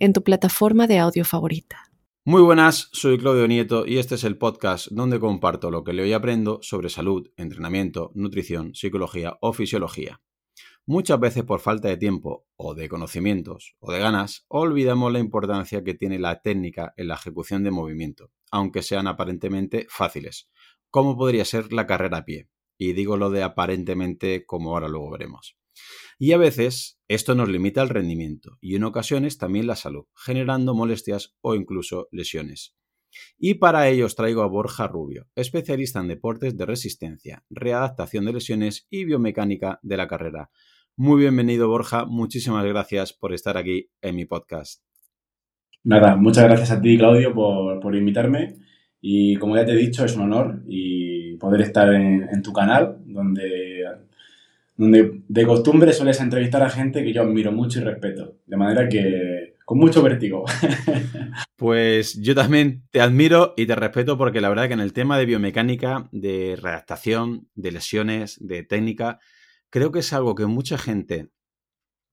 en tu plataforma de audio favorita. Muy buenas, soy Claudio Nieto y este es el podcast donde comparto lo que leo y aprendo sobre salud, entrenamiento, nutrición, psicología o fisiología. Muchas veces por falta de tiempo o de conocimientos o de ganas, olvidamos la importancia que tiene la técnica en la ejecución de movimiento, aunque sean aparentemente fáciles, como podría ser la carrera a pie. Y digo lo de aparentemente como ahora luego veremos. Y a veces esto nos limita el rendimiento y en ocasiones también la salud, generando molestias o incluso lesiones. Y para ello os traigo a Borja Rubio, especialista en deportes de resistencia, readaptación de lesiones y biomecánica de la carrera. Muy bienvenido Borja, muchísimas gracias por estar aquí en mi podcast. Nada, muchas gracias a ti Claudio por, invitarme y como ya te he dicho es un honor y poder estar en tu canal donde donde de costumbre sueles entrevistar a gente que yo admiro mucho y respeto, de manera que con mucho vértigo. Pues yo también te admiro y te respeto porque la verdad que en el tema de biomecánica, de redactación, de lesiones, de técnica, creo que es algo que mucha gente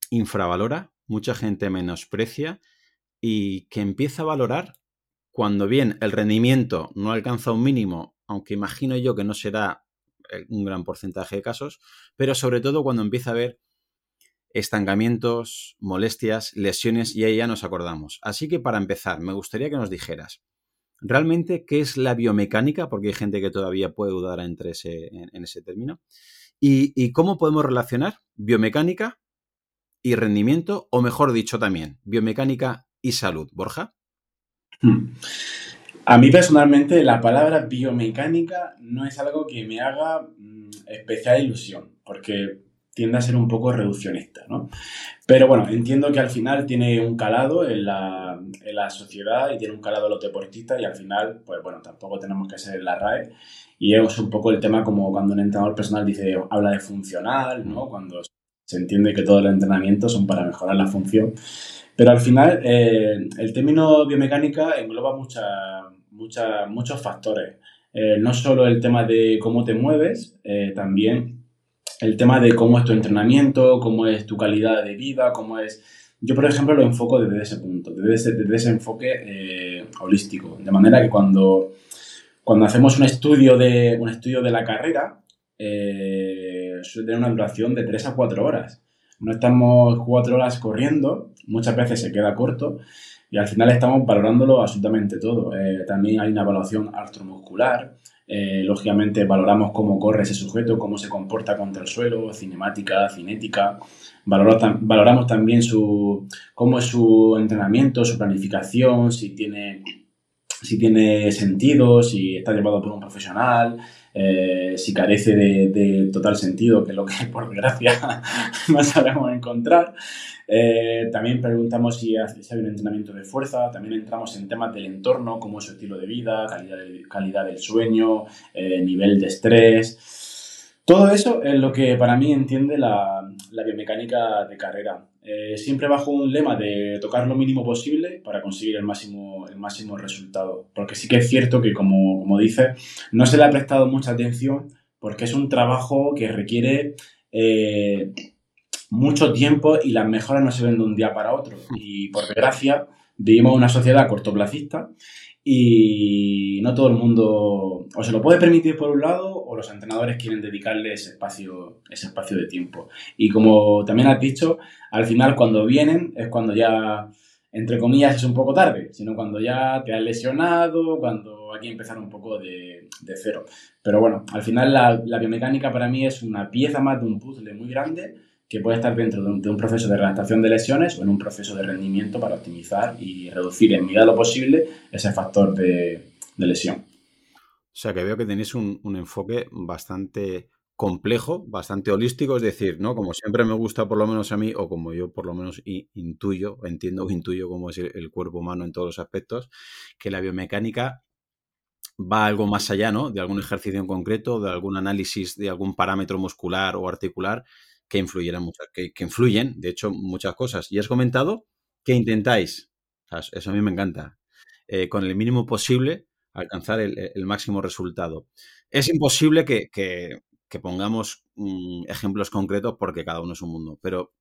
infravalora, mucha gente menosprecia y que empieza a valorar cuando bien el rendimiento no alcanza un mínimo, aunque imagino yo que no será un gran porcentaje de casos, pero sobre todo cuando empieza a haber estancamientos, molestias, lesiones y ahí ya nos acordamos. Así que para empezar, me gustaría que nos dijeras, ¿realmente qué es la biomecánica? Porque hay gente que todavía puede dudar entre ese, en, ese término. Y, cómo podemos relacionar biomecánica y rendimiento, o mejor dicho también, biomecánica y salud. Borja. A mí personalmente la palabra biomecánica no es algo que me haga mm, especial ilusión, porque tiende a ser un poco reduccionista, ¿no? Pero bueno, entiendo que al final tiene un calado en la, sociedad y tiene un calado en los deportistas y al final, pues bueno, tampoco tenemos que ser la RAE y es un poco el tema como cuando un entrenador personal dice, habla de funcional, ¿no? Cuando se entiende que todos los entrenamientos son para mejorar la función. Pero al final, eh, el término biomecánica engloba muchas muchos factores. Eh, no solo el tema de cómo te mueves, eh, también el tema de cómo es tu entrenamiento, cómo es tu calidad de vida, cómo es... Yo, por ejemplo, lo enfoco desde ese punto, desde ese, desde ese enfoque eh, holístico. De manera que cuando, cuando hacemos un estudio de, un estudio de la carrera, suele tener una duración de 3 a 4 horas. No estamos 4 horas corriendo, muchas veces se queda corto, y al final estamos valorándolo absolutamente todo. Eh, también hay una evaluación artromuscular. Eh, lógicamente valoramos cómo corre ese sujeto, cómo se comporta contra el suelo, cinemática, cinética. Valoramos, también su, cómo es su entrenamiento, su planificación, si tiene, si tiene sentido, si está llevado por un profesional, eh, si carece de, total sentido, que es lo que por desgracia no sabemos encontrar. Eh, también preguntamos si, hay un entrenamiento de fuerza, también entramos en temas del entorno, como su estilo de vida, calidad, calidad del sueño, eh, nivel de estrés. Todo eso es lo que para mí entiende la, la biomecánica de carrera. Eh, siempre bajo un lema de tocar lo mínimo posible para conseguir el máximo, el máximo resultado. Porque sí que es cierto que, como, como dice, no se le ha prestado mucha atención porque es un trabajo que requiere mucho tiempo y las mejoras no se ven de un día para otro. Y por desgracia, vivimos una sociedad cortoplacista y no todo el mundo o se lo puede permitir por un lado o los entrenadores quieren dedicarle ese espacio, ese espacio de tiempo. Y como también has dicho, al final cuando vienen es cuando ya, entre comillas, es un poco tarde, sino cuando ya te has lesionado, cuando hay que empezar un poco de, cero. Pero bueno, al final la, biomecánica para mí es una pieza más de un puzzle muy grande que puede estar dentro de un, proceso de redactación de lesiones o en un proceso de rendimiento para optimizar y reducir en medida lo posible ese factor de, lesión. O sea que veo que tenéis un, enfoque bastante complejo, bastante holístico, es decir, ¿no? Como siempre me gusta, por lo menos a mí, o como yo por lo menos intuyo, entiendo o intuyo cómo es el, cuerpo humano en todos los aspectos, que la biomecánica va algo más allá, ¿no? De algún ejercicio en concreto, de algún análisis de algún parámetro muscular o articular que influyeran muchas, que, influyen, de hecho, muchas cosas. Y has comentado que intentáis, eso a mí me encanta, eh, con el mínimo posible alcanzar el, máximo resultado. Es imposible que, que pongamos mm, ejemplos concretos porque cada uno es un mundo, pero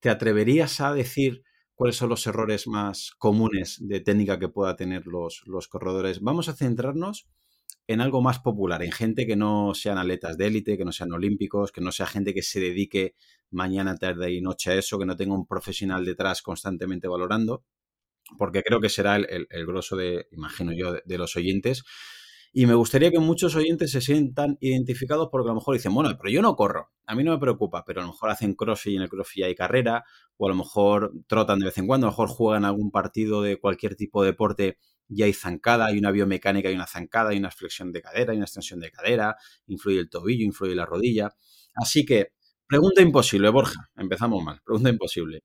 ¿te atreverías a decir cuáles son los errores más comunes de técnica que pueda tener los, los corredores? Vamos a centrarnos en algo más popular, en gente que no sean atletas de élite, que no sean olímpicos, que no sea gente que se dedique mañana, tarde y noche a eso, que no tenga un profesional detrás constantemente valorando, porque creo que será el, grosso de, imagino yo, de los oyentes. Y me gustaría que muchos oyentes se sientan identificados porque a lo mejor dicen, bueno, pero yo no corro, a mí no me preocupa, pero a lo mejor hacen crossfit y en el crossfit hay carrera, o a lo mejor trotan de vez en cuando, a lo mejor juegan algún partido de cualquier tipo de deporte y hay zancada, hay una biomecánica, hay una zancada, hay una flexión de cadera, hay una extensión de cadera, influye el tobillo, influye la rodilla. Así que, pregunta imposible, Borja, empezamos mal, pregunta imposible.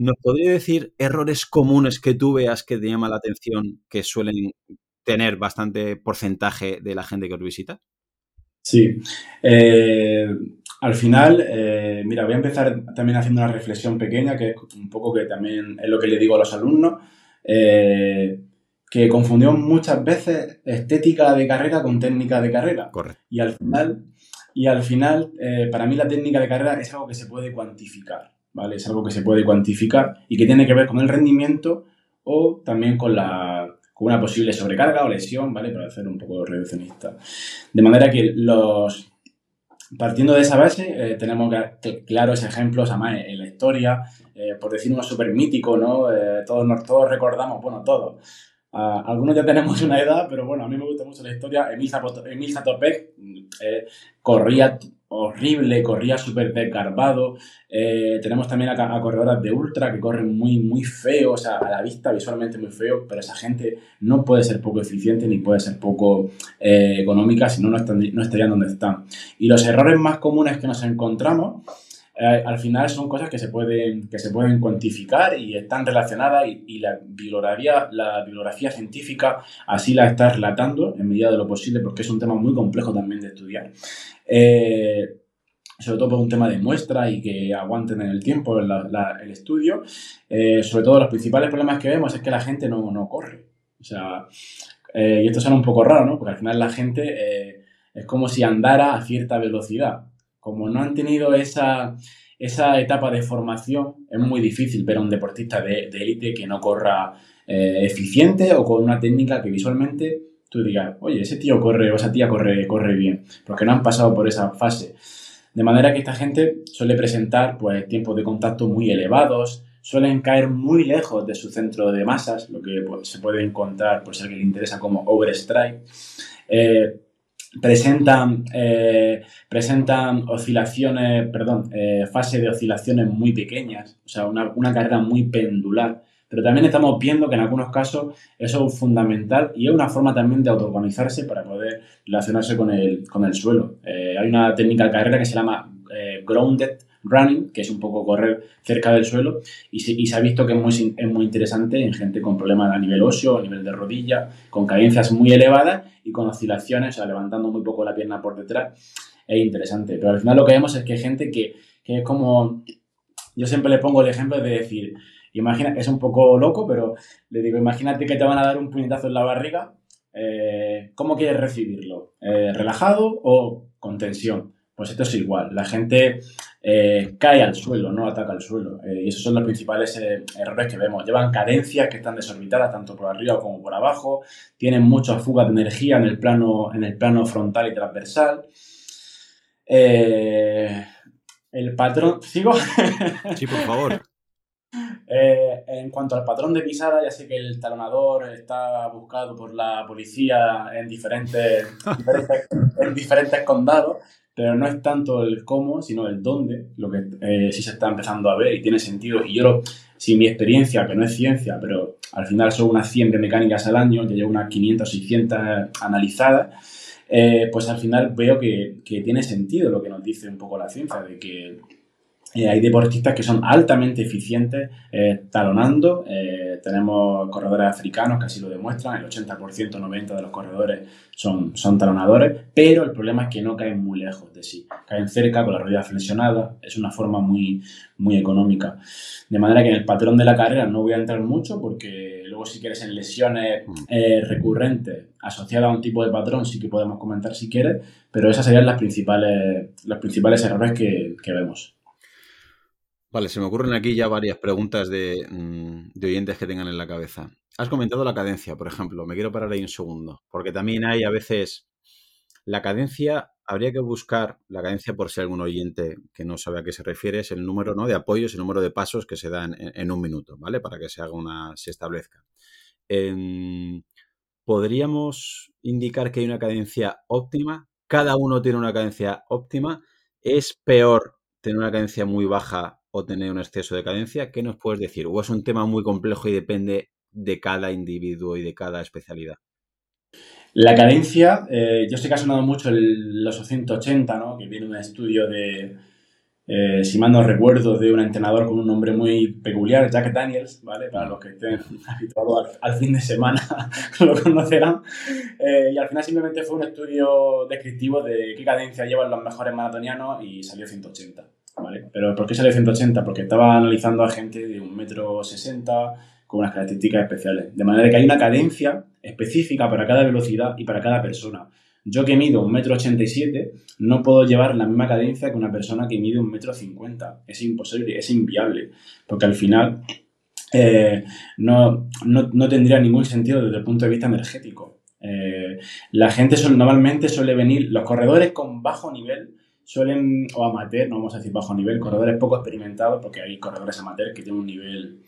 ¿Nos podría decir errores comunes que tú veas que te llama la atención que suelen tener bastante porcentaje de la gente que os visita? Sí. Eh, al final, eh, mira, voy a empezar también haciendo una reflexión pequeña, que es un poco que también es lo que le digo a los alumnos, eh, que confundió muchas veces estética de carrera con técnica de carrera. Correcto. Y al final, y al final para mí la técnica de carrera es algo que se puede cuantificar, ¿vale? Es algo que se puede cuantificar y que tiene que ver con el rendimiento o también con la, con una posible sobrecarga o lesión, ¿vale? Para hacer un poco reduccionista. De manera que los... Partiendo de esa base, eh, tenemos claros ejemplos, además, en la historia, eh, por decir uno súper mítico, ¿no? Eh, todos, todos recordamos, bueno, todos. Algunos ya tenemos una edad, pero bueno, a mí me gusta mucho la historia. Emil, Emil Satopek corría horrible, corría súper desgarbado. Eh, tenemos también a, corredoras de ultra que corren muy, muy feo, o sea, a la vista visualmente muy feo, pero esa gente no puede ser poco eficiente ni puede ser poco eh, económica, si no, no estarían donde están. Y los errores más comunes que nos encontramos eh, al final son cosas que se pueden, que se pueden cuantificar y están relacionadas y, la, bibliografía, la bibliografía científica así la está relatando en medida de lo posible porque es un tema muy complejo también de estudiar. Eh, sobre todo por un tema de muestra y que aguanten en el tiempo el estudio. Eh, sobre todo los principales problemas que vemos es que la gente no, no corre. O sea, y esto suena un poco raro, ¿no? Porque al final la gente es como si andara a cierta velocidad como no han tenido esa, esa etapa de formación, es muy difícil ver a un deportista de élite que no corra eh, eficiente o con una técnica que visualmente tú digas, oye, ese tío corre o esa tía corre, corre bien, porque no han pasado por esa fase. De manera que esta gente suele presentar pues, tiempos de contacto muy elevados, suelen caer muy lejos de su centro de masas, lo que pues, se puede encontrar, por si alguien le interesa, como overstrike. Eh, presentan, eh, presentan oscilaciones, perdón, eh, fase de oscilaciones muy pequeñas, o sea, una, una, carrera muy pendular. Pero también estamos viendo que en algunos casos eso es fundamental y es una forma también de autoorganizarse para poder relacionarse con el, con el suelo. Eh, hay una técnica de carrera que se llama grounded running, que es un poco correr cerca del suelo, y se, ha visto que es muy, es muy interesante en gente con problemas a nivel óseo, a nivel de rodilla, con cadencias muy elevadas y con oscilaciones, o sea, levantando muy poco la pierna por detrás. Es interesante. Pero al final lo que vemos es que hay gente que, es como. Yo siempre le pongo el ejemplo de decir, imagina, es un poco loco, pero le digo, imagínate que te van a dar un puñetazo en la barriga. Eh, ¿Cómo quieres recibirlo? Eh, ¿Relajado o con tensión? Pues esto es igual. La gente eh, cae al suelo, no ataca al suelo. Eh, y esos son los principales eh, errores que vemos. Llevan cadencias que están desorbitadas tanto por arriba como por abajo. Tienen mucha fuga de energía en el plano, en el plano frontal y transversal. el patrón. ¿Sigo? Sí, por favor. en cuanto al patrón de pisada, ya sé que el talonador está buscado por la policía en diferentes, en diferentes condados, pero no es tanto el cómo, sino el dónde, lo que eh, sí se está empezando a ver y tiene sentido. Y yo, si mi experiencia, que no es ciencia, pero al final son unas 100 biomecánicas al año, ya llevo unas 500 o 600 analizadas, eh, pues al final veo que, que, tiene sentido lo que nos dice un poco la ciencia, de que eh, hay deportistas que son altamente eficientes eh, talonando. Eh, tenemos corredores africanos que así lo demuestran. El 80%, 90% de los corredores son, son talonadores. Pero el problema es que no caen muy lejos de sí. Caen cerca con la rodilla flexionada. Es una forma muy, muy económica. De manera que en el patrón de la carrera no voy a entrar mucho porque luego si quieres en lesiones mm. recurrentes asociadas a un tipo de patrón sí que podemos comentar si quieres. Pero esas serían las principales, los principales errores que, que vemos. Vale, se me ocurren aquí ya varias preguntas mm, de, oyentes que tengan en la cabeza. Has comentado la cadencia, por ejemplo. Me quiero parar ahí un segundo, porque también hay a veces la cadencia, habría que buscar la cadencia por si algún oyente que no sabe a qué se refiere, es el número ¿no? de apoyos, el número de pasos que se dan en, un minuto, ¿vale? Para que se haga una, se establezca. ¿Podríamos indicar que hay una cadencia óptima? Cada uno tiene una cadencia óptima. ¿Es peor tener una cadencia muy baja o tener un exceso de cadencia. ¿Qué nos puedes decir? ¿O es un tema muy complejo y depende de cada individuo y de cada especialidad? La cadencia, eh, yo sé que ha sonado mucho el, los 180, ¿no? que viene un estudio de, eh, si mal no recuerdo, de un entrenador con un nombre muy peculiar, Jack Daniels, ¿vale? Para los que estén habituados al, fin de semana lo conocerán. Eh, y al final simplemente fue un estudio descriptivo de qué cadencia llevan los mejores maratonianos y salió 180. Pero ¿por qué sale 180? Porque estaba analizando a gente de un metro sesenta con unas características especiales. De manera que hay una cadencia específica para cada velocidad y para cada persona. Yo que mido un metro ochenta y siete no puedo llevar la misma cadencia que una persona que mide un metro cincuenta. Es imposible, es inviable. Porque al final eh, no, tendría ningún sentido desde el punto de vista energético. Eh, la gente normalmente suele venir, los corredores con bajo nivel suelen, o amateur, no vamos a decir bajo nivel, corredores poco experimentados, porque hay corredores amateur que tienen un nivel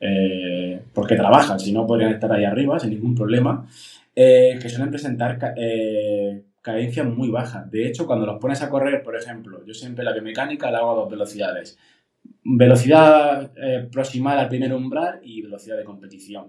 eh, porque trabajan, si no podrían estar ahí arriba sin ningún problema, eh, que suelen presentar eh, cadencias muy bajas. De hecho, cuando los pones a correr, por ejemplo, yo siempre la biomecánica la hago a dos velocidades velocidad eh, proximal al primer umbral y velocidad de competición.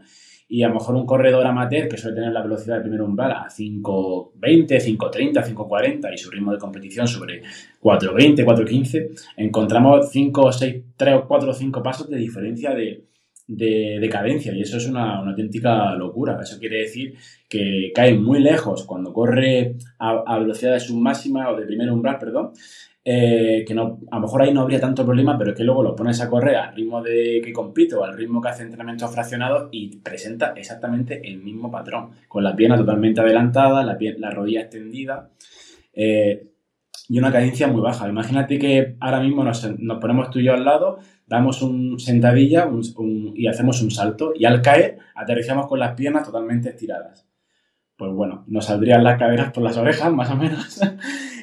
Y a lo mejor un corredor amateur que suele tener la velocidad del primer umbral a 5.20, 5.30, 5.40 y su ritmo de competición sobre 4.20, 4.15, encontramos 5, 6, 3 o 4 o 5 pasos de diferencia de, de, cadencia y eso es una, una, auténtica locura. Eso quiere decir que cae muy lejos cuando corre a, a velocidades submáximas o de primer umbral, perdón, eh, que no, a lo mejor ahí no habría tanto problema, pero es que luego lo pones a correr al ritmo de que compito, al ritmo que hace entrenamientos fraccionados y presenta exactamente el mismo patrón, con la pierna totalmente adelantada, la, la rodilla extendida eh, y una cadencia muy baja. Imagínate que ahora mismo nos, ponemos tú y yo al lado, damos un sentadilla y hacemos un salto y al caer aterrizamos con las piernas totalmente estiradas. Pues bueno, nos saldrían las caderas por las orejas, más o menos.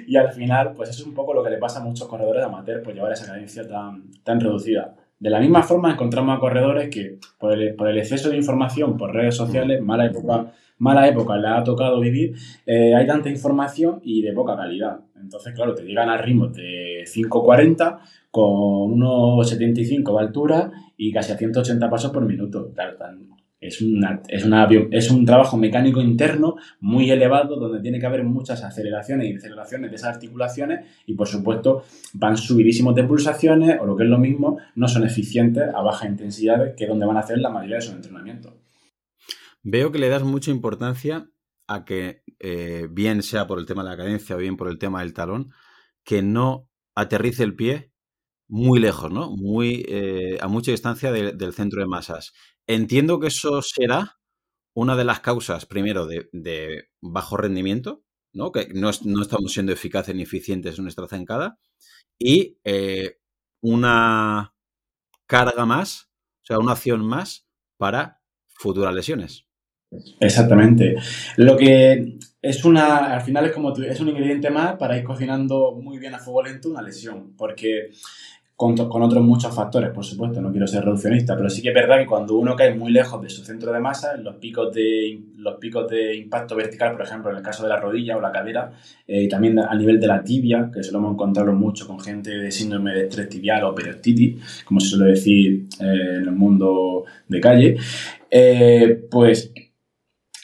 Y al final, pues eso es un poco lo que le pasa a muchos corredores amateur, pues llevar esa cadencia tan, tan reducida. De la misma forma encontramos a corredores que por el, por el exceso de información por redes sociales, mala época, mala época le ha tocado vivir, eh, hay tanta información y de poca calidad. Entonces, claro, te llegan a ritmos de 5.40 con 1.75 de altura y casi a 180 pasos por minuto. Claro, tan, es, una, es, es un trabajo mecánico interno muy elevado donde tiene que haber muchas aceleraciones y deceleraciones de esas articulaciones y por supuesto van subidísimos de pulsaciones o lo que es lo mismo, no son eficientes a baja intensidad que es donde van a hacer la mayoría de sus entrenamientos. Veo que le das mucha importancia a que, eh, bien sea por el tema de la cadencia o bien por el tema del talón, que no aterrice el pie muy lejos, ¿no? Muy, eh, a mucha distancia del centro de masas. Entiendo que eso será una de las causas, primero, de, bajo rendimiento, ¿no? Que no, estamos siendo eficaces ni eficientes en nuestra zancada. Y eh, una carga más, o sea, una acción más para futuras lesiones. Exactamente. Lo que es una, al final es como es un ingrediente más para ir cocinando muy bien a fuego lento una lesión, porque con, otros muchos factores, por supuesto, no quiero ser reduccionista, pero sí que es verdad que cuando uno cae muy lejos de su centro de masa, los picos de, los picos de impacto vertical, por ejemplo, en el caso de la rodilla o la cadera, eh, y también a nivel de la tibia, que solemos encontrarlo mucho con gente de síndrome de estrés tibial o periostitis, como se suele decir eh, en el mundo de calle, eh, pues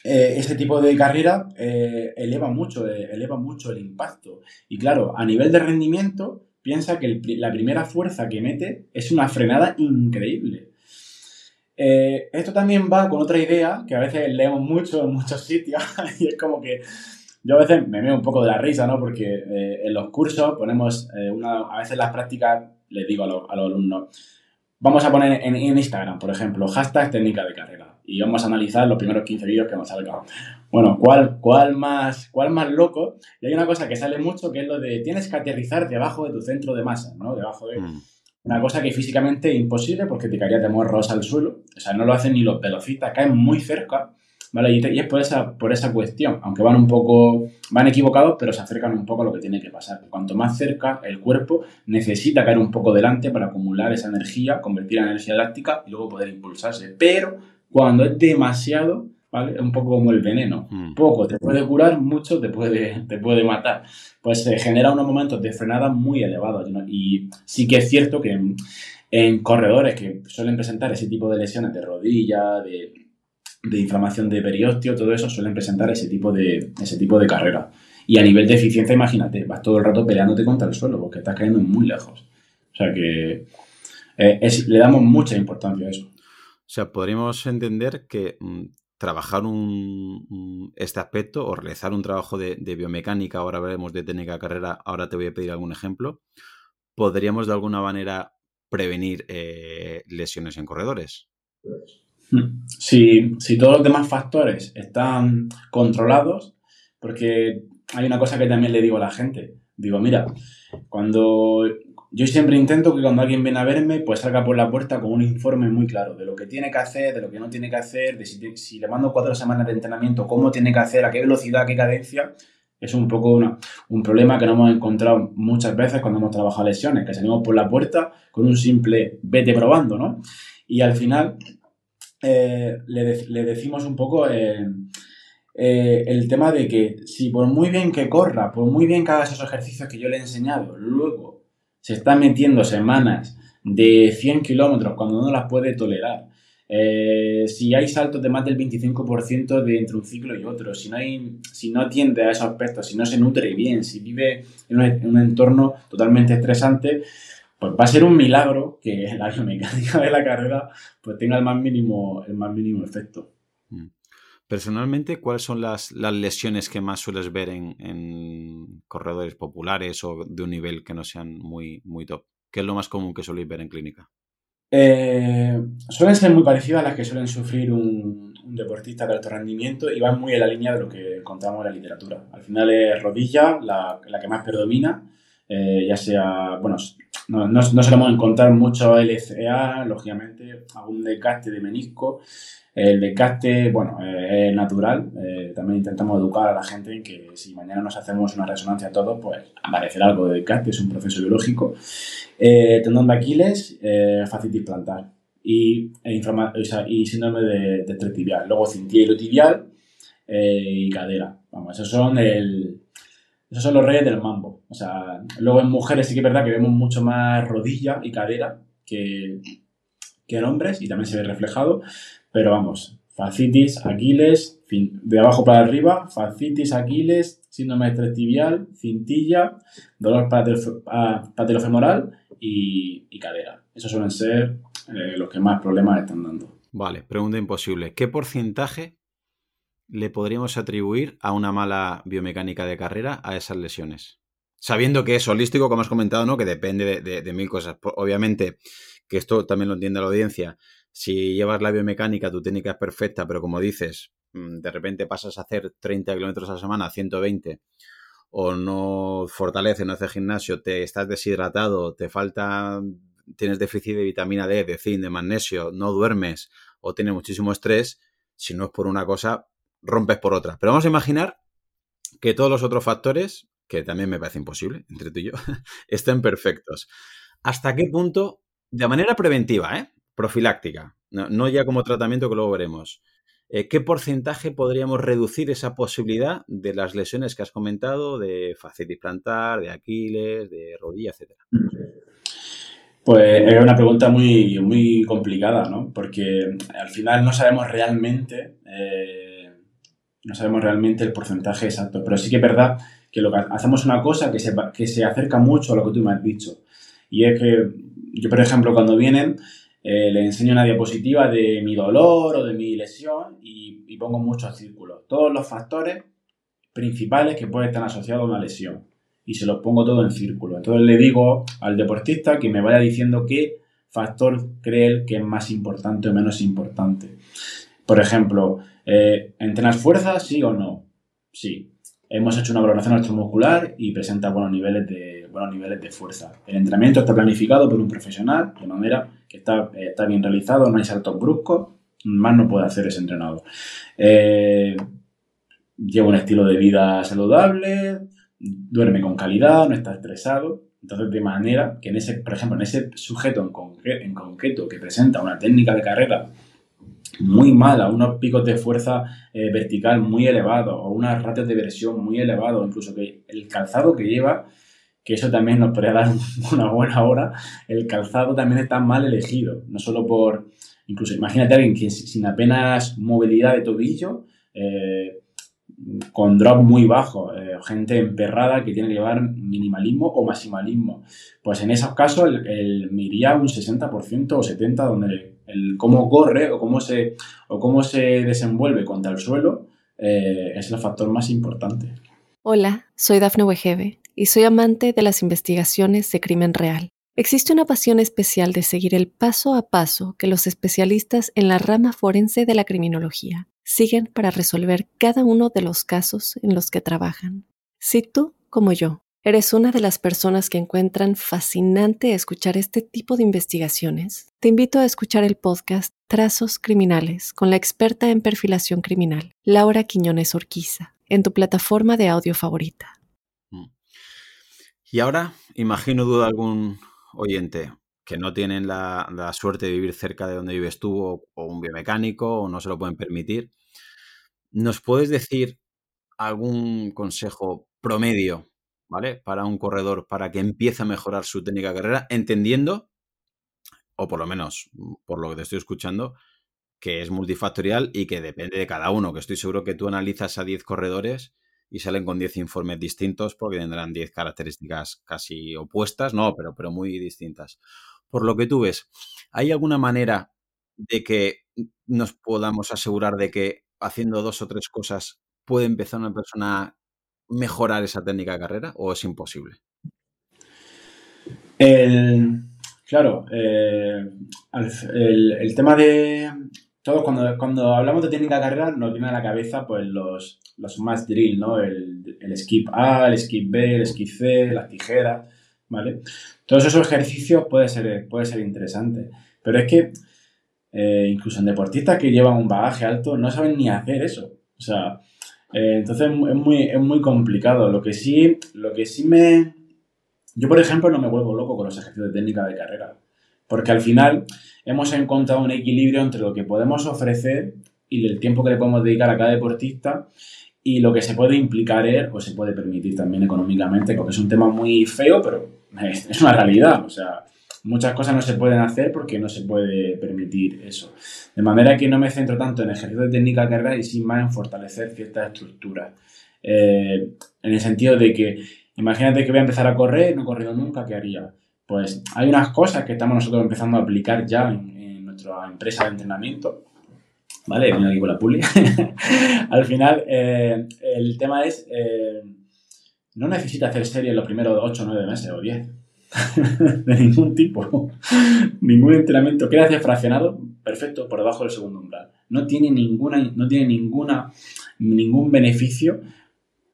este tipo de carrera eleva, mucho, eleva mucho el impacto. Y claro, a nivel de rendimiento, piensa que la primera fuerza que mete es una frenada increíble. Eh, esto también va con otra idea que a veces leemos mucho en muchos sitios y es como que yo a veces me veo un poco de la risa, ¿no? Porque eh, en los cursos ponemos eh, una, a veces las prácticas, les digo a, los alumnos, vamos a poner en, Instagram, por ejemplo, hashtag técnica de carrera y vamos a analizar los primeros 15 vídeos que nos salgan. Bueno, ¿cuál, cuál, más, ¿cuál más loco? Y hay una cosa que sale mucho que es lo de tienes que aterrizar debajo de tu centro de masa, ¿no? Debajo de... Mm. Una cosa que físicamente es imposible porque te caería de morros al suelo. O sea, no lo hacen ni los velocistas, caen muy cerca ¿vale? Y, es por esa, por esa cuestión, aunque van un poco, van equivocados, pero se acercan un poco a lo que tiene que pasar. Cuanto más cerca, el cuerpo necesita caer un poco delante para acumular esa energía, convertirla en energía elástica y luego poder impulsarse. Pero cuando es demasiado, ¿vale? Es un poco como el veneno. Mm. Poco te puede curar, mucho te puede, te puede matar. Pues se genera unos momentos de frenada muy elevados. Y sí que es cierto que en, en corredores que suelen presentar ese tipo de lesiones de rodilla, de de inflamación de periósteo, todo eso suelen presentar ese tipo de, ese tipo de carrera. Y a nivel de eficiencia, imagínate, vas todo el rato peleándote contra el suelo porque estás cayendo muy lejos. O sea que eh, le damos mucha importancia a eso. O sea, podríamos entender que mm, trabajar un, este aspecto o realizar un trabajo de, biomecánica, ahora veremos de técnica de carrera, ahora te voy a pedir algún ejemplo, podríamos de alguna manera prevenir eh, lesiones en corredores. Pues, si, todos los demás factores están controlados, porque hay una cosa que también le digo a la gente. Digo, mira, cuando yo siempre intento que cuando alguien viene a verme, pues salga por la puerta con un informe muy claro de lo que tiene que hacer, de lo que no tiene que hacer, de si, le mando cuatro semanas de entrenamiento, cómo tiene que hacer, a qué velocidad, a qué cadencia. Es un poco un problema que no hemos encontrado muchas veces cuando hemos trabajado lesiones, que salimos por la puerta con un simple vete probando, ¿no? Y al final eh, le, decimos un poco eh, eh, el tema de que si por muy bien que corra, por muy bien que haga esos ejercicios que yo le he enseñado, luego se está metiendo semanas de 100 kilómetros cuando no las puede tolerar, si hay saltos de más del 25% de entre un ciclo y otro, si no, atiende a esos aspectos, si no se nutre bien, si vive en un entorno totalmente estresante, pues va a ser un milagro que la biomecánica de la carrera pues tenga el más mínimo, el más mínimo efecto. Personalmente, ¿cuáles son las, lesiones que más sueles ver en, corredores populares o de un nivel que no sean muy, muy top? ¿Qué es lo más común que sueles ver en clínica? Eh, suelen ser muy parecidas a las que suelen sufrir un, deportista de alto rendimiento y van muy en la línea de lo que encontramos en la literatura. Al final es rodilla la, la que más predomina, eh, ya sea, bueno, no, no, no solemos encontrar mucho LCA, lógicamente, algún desgaste de menisco. El desgaste, bueno, eh, es natural. Eh, también intentamos educar a la gente en que si mañana nos hacemos una resonancia todos, pues aparecerá algo de desgaste, es un proceso biológico. Tendón de Aquiles, fascitis plantar y, e y síndrome de, de tibial. Luego cintilla tibial y cadera. Vamos, esos son el, esos son los reyes del mambo. O sea, luego en mujeres sí que es verdad que vemos mucho más rodilla y cadera que, que en hombres y también se ve reflejado. Pero vamos, fascitis, aquiles, de abajo para arriba, fascitis, aquiles, síndrome de tibial, cintilla, dolor patelofemoral y, y cadera. Esos suelen ser eh, los que más problemas están dando. Vale, pregunta imposible. ¿Qué porcentaje le podríamos atribuir a una mala biomecánica de carrera a esas lesiones? Sabiendo que es holístico, como has comentado, ¿no? Que depende de, mil cosas. Obviamente, que esto también lo entiende la audiencia. Si llevas la biomecánica, tu técnica es perfecta, pero como dices, mm, de repente pasas a hacer 30 kilómetros a la semana, 120, o no fortalece, no haces gimnasio, te estás deshidratado, te falta, tienes déficit de vitamina D, de zinc, de magnesio, no duermes o tienes muchísimo estrés, si no es por una cosa, rompes por otra. Pero vamos a imaginar que todos los otros factores, que también me parece imposible entre tú y yo, estén perfectos. ¿Hasta qué punto, de manera preventiva, ¿eh? profiláctica, no, ya como tratamiento que luego veremos, eh, ¿qué porcentaje podríamos reducir esa posibilidad de las lesiones que has comentado de fascitis plantar, de Aquiles, de rodilla, etcétera? Pues es una pregunta muy, muy complicada, ¿no? Porque al final no sabemos realmente, eh, no sabemos realmente el porcentaje exacto, pero sí que es verdad que lo que hacemos una cosa que se, que se acerca mucho a lo que tú me has dicho. Y es que yo, por ejemplo, cuando vienen, eh, les enseño una diapositiva de mi dolor o de mi lesión y, y pongo muchos círculos. Todos los factores principales que pueden estar asociados a una lesión y se los pongo todo en círculo. Entonces le digo al deportista que me vaya diciendo qué factor cree él que es más importante o menos importante. Por ejemplo, eh, ¿entrenas fuerza, sí o no? Sí. Hemos hecho una valoración electromuscular y presenta buenos niveles de, buenos niveles de fuerza. El entrenamiento está planificado por un profesional, de manera que está, eh, está bien realizado, no hay saltos bruscos, más no puede hacer ese entrenador. Eh, lleva un estilo de vida saludable, duerme con calidad, no está estresado. Entonces, de manera que en ese, por ejemplo, en ese sujeto en concreto que presenta una técnica de carrera muy mala, unos picos de fuerza eh, vertical muy elevados o unas ratios de versión muy elevados, incluso que el calzado que lleva, que eso también nos podría dar una buena hora, el calzado también está mal elegido, no solo por, incluso imagínate a alguien que sin apenas movilidad de tobillo, eh, con drop muy bajo, eh, gente emperrada que tiene que llevar minimalismo o maximalismo. Pues en esos casos el, el un 60% o 70% donde el cómo corre o cómo se, o cómo se desenvuelve contra el suelo eh, es el factor más importante. Hola, soy Dafne Wegebe y soy amante de las investigaciones de crimen real. Existe una pasión especial de seguir el paso a paso que los especialistas en la rama forense de la criminología siguen para resolver cada uno de los casos en los que trabajan. Si tú, como yo, ¿Eres una de las personas que encuentran fascinante escuchar este tipo de investigaciones? Te invito a escuchar el podcast Trazos Criminales con la experta en perfilación criminal, Laura Quiñones Orquiza, en tu plataforma de audio favorita. Mm. Y ahora, imagino duda algún oyente que no tienen la, suerte de vivir cerca de donde vives tú o, o un biomecánico o no se lo pueden permitir. ¿Nos puedes decir algún consejo promedio ¿vale? Para un corredor, para que empiece a mejorar su técnica de carrera, entendiendo, o por lo menos mm, por lo que te estoy escuchando, que es multifactorial y que depende de cada uno, que estoy seguro que tú analizas a 10 corredores y salen con 10 informes distintos porque tendrán 10 características casi opuestas, no, pero, pero muy distintas. Por lo que tú ves, ¿hay alguna manera de que nos podamos asegurar de que haciendo dos o tres cosas puede empezar una persona mejorar esa técnica de carrera o es imposible? claro, eh, el, tema de... Todos cuando, cuando hablamos de técnica de carrera nos viene a la cabeza pues los, los más drill, ¿no? El, skip A, el skip B, el skip C, las tijeras, ¿vale? Todos esos ejercicios puede ser, puede ser interesante. Pero es que eh, incluso en deportistas que llevan un bagaje alto no saben ni hacer eso. O sea, eh, entonces es muy, es muy complicado. Lo que sí, lo que sí me... Yo, por ejemplo, no me vuelvo loco con los ejercicios de técnica de carrera. Porque al final hemos encontrado un equilibrio entre lo que podemos ofrecer y el tiempo que le podemos dedicar a cada deportista y lo que se puede implicar él o se puede permitir también económicamente, porque es un tema muy feo, pero es una realidad. O sea, muchas cosas no se pueden hacer porque no se puede permitir eso. De manera que no me centro tanto en ejercicio de técnica carrera y sin más en fortalecer ciertas estructuras. Eh, en el sentido de que, imagínate que voy a empezar a correr, no he corrido nunca, ¿qué haría? Pues hay unas cosas que estamos nosotros empezando a aplicar ya en, nuestra empresa de entrenamiento. ¿Vale? Vengo aquí con la puli. Al final, eh, el tema es, eh, no necesita hacer series los primeros 8, 9 meses o 10 de ningún tipo. Ningún entrenamiento. ¿Qué hace fraccionado? Perfecto, por debajo del segundo umbral. No tiene ninguna, no tiene ninguna, ningún beneficio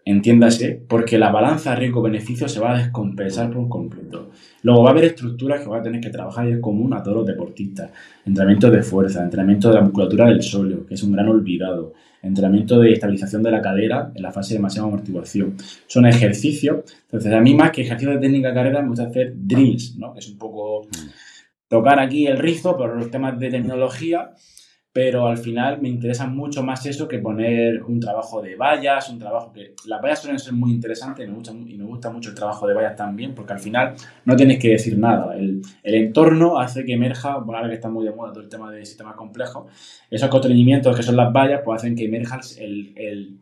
entiéndase, porque la balanza riesgo-beneficio se va a descompensar por completo. Luego va a haber estructuras que va a tener que trabajar y es común a todos los deportistas. Entrenamiento de fuerza, entrenamiento de la musculatura del sóleo, que es un gran olvidado. Entrenamiento de estabilización de la cadera en la fase de máxima amortiguación. Son ejercicios. Entonces, a mí más que ejercicio de técnica de carrera me gusta hacer drills, ¿no? Que es un poco tocar aquí el rizo por los temas de tecnología pero al final me interesa mucho más eso que poner un trabajo de vallas, un trabajo que... Las vallas suelen ser muy interesantes y me gusta, mucho el trabajo de vallas también, porque al final no tienes que decir nada. El, el entorno hace que emerja, bueno, ahora que está muy de moda todo el tema de sistemas complejos, esos constreñimientos que son las vallas, pues hacen que emerja el, el,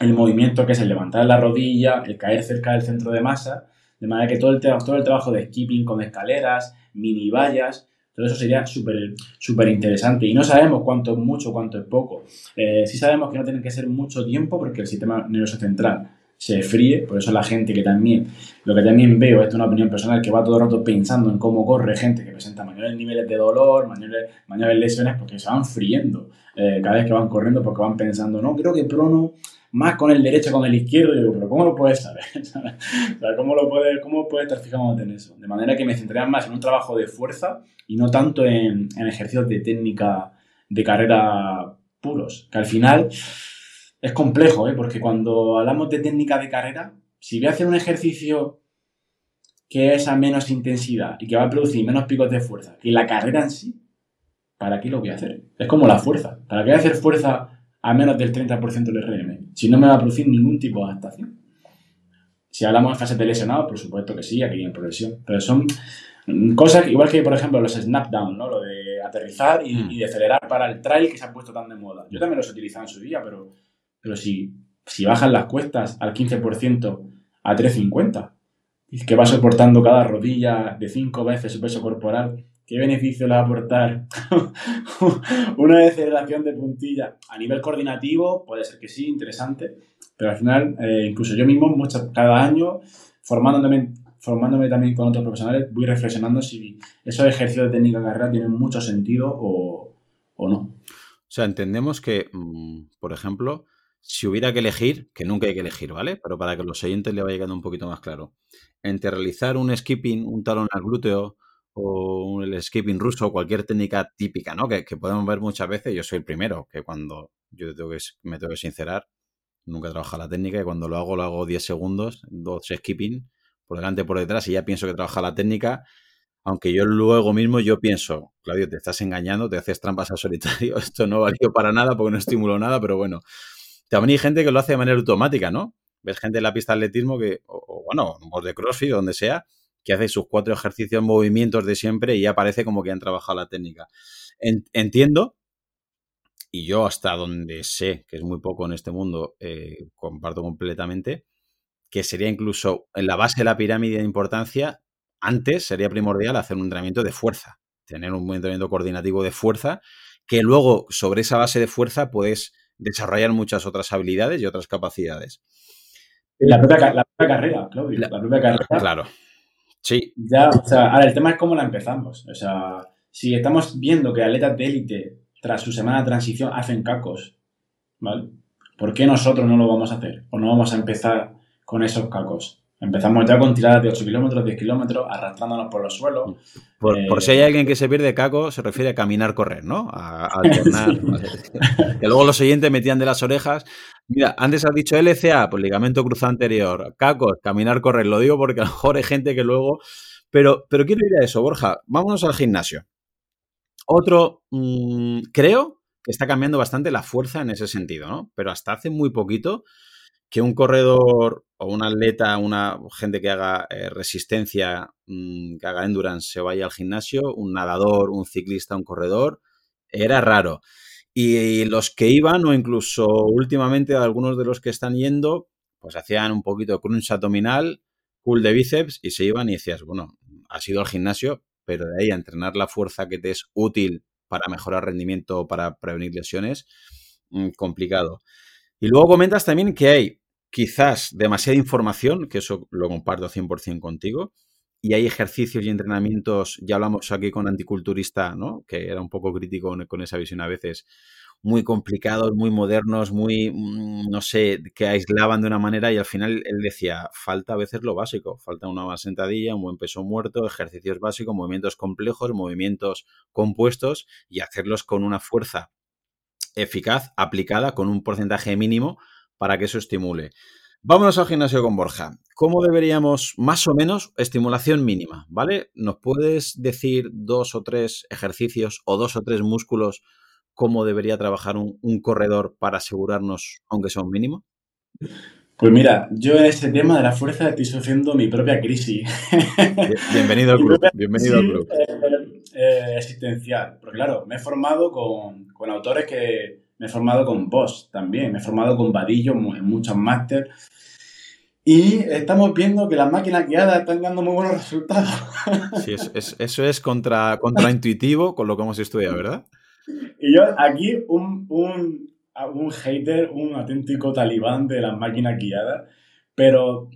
el movimiento que es el levantar la rodilla, el caer cerca del centro de masa, de manera que todo el, todo el trabajo de skipping con escaleras, mini vallas, todo eso sería súper súper interesante. Y no sabemos cuánto es mucho, cuánto es poco. Eh, sí sabemos que no tiene que ser mucho tiempo porque el sistema nervioso central se fríe. Por eso la gente que también, lo que también veo, esto es una opinión personal, que va todo el rato pensando en cómo corre gente que presenta mayores niveles de dolor, mayores, mayores lesiones, porque se van friendo eh, cada vez que van corriendo porque van pensando, no, creo que prono más con el derecho con el izquierdo. Digo, pero ¿cómo lo puedes saber? ¿cómo, lo puedes, ¿Cómo puedes estar fijado en eso? De manera que me centraría más en un trabajo de fuerza y no tanto en, en ejercicios de técnica de carrera puros. Que al final es complejo, ¿eh? porque cuando hablamos de técnica de carrera, si voy a hacer un ejercicio que es a menos intensidad y que va a producir menos picos de fuerza que la carrera en sí, ¿para qué lo voy a hacer? Es como la fuerza. ¿Para qué voy a hacer fuerza a menos del 30% del RM, si no me va a producir ningún tipo de adaptación. Si hablamos de fases de lesionado, por supuesto que sí, aquí en progresión, pero son cosas igual que, por ejemplo, los snap down, ¿no? lo de aterrizar y, mm. de acelerar para el trail que se ha puesto tan de moda. Yo también los he utilizado en su día, pero, pero si, si bajan las cuestas al 15% a 350, que va soportando cada rodilla de 5 veces su peso corporal, ¿Qué beneficio le va a aportar una deceleración de puntilla? A nivel coordinativo, puede ser que sí, interesante, pero al final, eh, incluso yo mismo, cada año, formándome, formándome también con otros profesionales, voy reflexionando si esos ejercicios de técnica de carrera tienen mucho sentido o, no. O sea, entendemos que, mm, por ejemplo, si hubiera que elegir, que nunca hay que elegir, ¿vale? Pero para que los oyentes le vaya quedando un poquito más claro, entre realizar un skipping, un talón al glúteo, o el skipping ruso, o cualquier técnica típica, ¿no? Que, podemos ver muchas veces. Yo soy el primero, que cuando yo tengo que, me tengo que sincerar, nunca he trabajado la técnica y cuando lo hago, lo hago 10 segundos, dos skipping, por delante, por detrás, y ya pienso que trabaja la técnica. Aunque yo luego mismo yo pienso, Claudio, te estás engañando, te haces trampas a solitario, esto no valió para nada porque no estimulo nada, pero bueno. También hay gente que lo hace de manera automática, ¿no? Ves gente en la pista de atletismo que, o bueno, o de crossfit, donde sea, que hace sus cuatro ejercicios, movimientos de siempre y ya parece como que han trabajado la técnica. entiendo, y yo hasta donde sé, que es muy poco en este mundo, eh, comparto completamente, que sería incluso en la base de la pirámide de importancia, antes sería primordial hacer un entrenamiento de fuerza, tener un entrenamiento coordinativo de fuerza, que luego sobre esa base de fuerza puedes desarrollar muchas otras habilidades y otras capacidades. La propia, carrera, Claudio. La, propia carrera. Claro. Sí. Ya, o sea, ahora el tema es cómo la empezamos. O sea, si estamos viendo que atletas de élite, tras su semana de transición, hacen cacos, ¿vale? ¿Por qué nosotros no lo vamos a hacer? O no vamos a empezar con esos cacos. Empezamos ya con tiradas de 8 kilómetros, 10 kilómetros, arrastrándonos por los suelos. Por, eh, si hay alguien que se pierde caco, se refiere a caminar, correr, ¿no? A, alternar. que luego los siguientes metían de las orejas. Mira, antes has dicho LCA, pues ligamento cruzado anterior. Cacos, caminar, correr. Lo digo porque a lo mejor hay gente que luego. Pero, pero quiero ir a eso, Borja. Vámonos al gimnasio. Otro, mm, creo que está cambiando bastante la fuerza en ese sentido, ¿no? Pero hasta hace muy poquito que un corredor o un atleta, una gente que haga eh, resistencia, mm, que haga endurance, se vaya al gimnasio, un nadador, un ciclista, un corredor, era raro. Y los que iban, o incluso últimamente algunos de los que están yendo, pues hacían un poquito crunch abdominal, pull de bíceps y se iban y decías, bueno, has ido al gimnasio, pero de ahí a entrenar la fuerza que te es útil para mejorar rendimiento, para prevenir lesiones, mm, complicado. Y luego comentas también que hay quizás demasiada información, que eso lo comparto 100% contigo, y hay ejercicios y entrenamientos, ya hablamos aquí con Anticulturista, ¿no? que era un poco crítico con, esa visión a veces, muy complicados, muy modernos, muy, mm, no sé, que aislaban de una manera y al final él decía, falta a veces lo básico, falta una sentadilla, un buen peso muerto, ejercicios básicos, movimientos complejos, movimientos compuestos y hacerlos con una fuerza eficaz, aplicada, con un porcentaje mínimo para que eso estimule. Vámonos al gimnasio con Borja. ¿Cómo deberíamos, más o menos, estimulación mínima, ¿vale? ¿Nos puedes decir dos o tres ejercicios o dos o tres músculos cómo debería trabajar un, corredor para asegurarnos, aunque sea un mínimo? Pues mira, yo en este tema de la fuerza estoy sufriendo mi propia crisis. Bienvenido al club. Bienvenido al club. Eh, eh, existencial. Porque claro, me he formado con, con autores que, me he formado con Bosch también, me he formado con Vadillo en muchos máster. Y estamos viendo que las máquinas guiadas están dando muy buenos resultados. Sí, eso es contra, contraintuitivo con lo que hemos estudiado, ¿verdad? Y yo aquí, un, un, un hater, un auténtico talibán de las máquinas guiadas, pero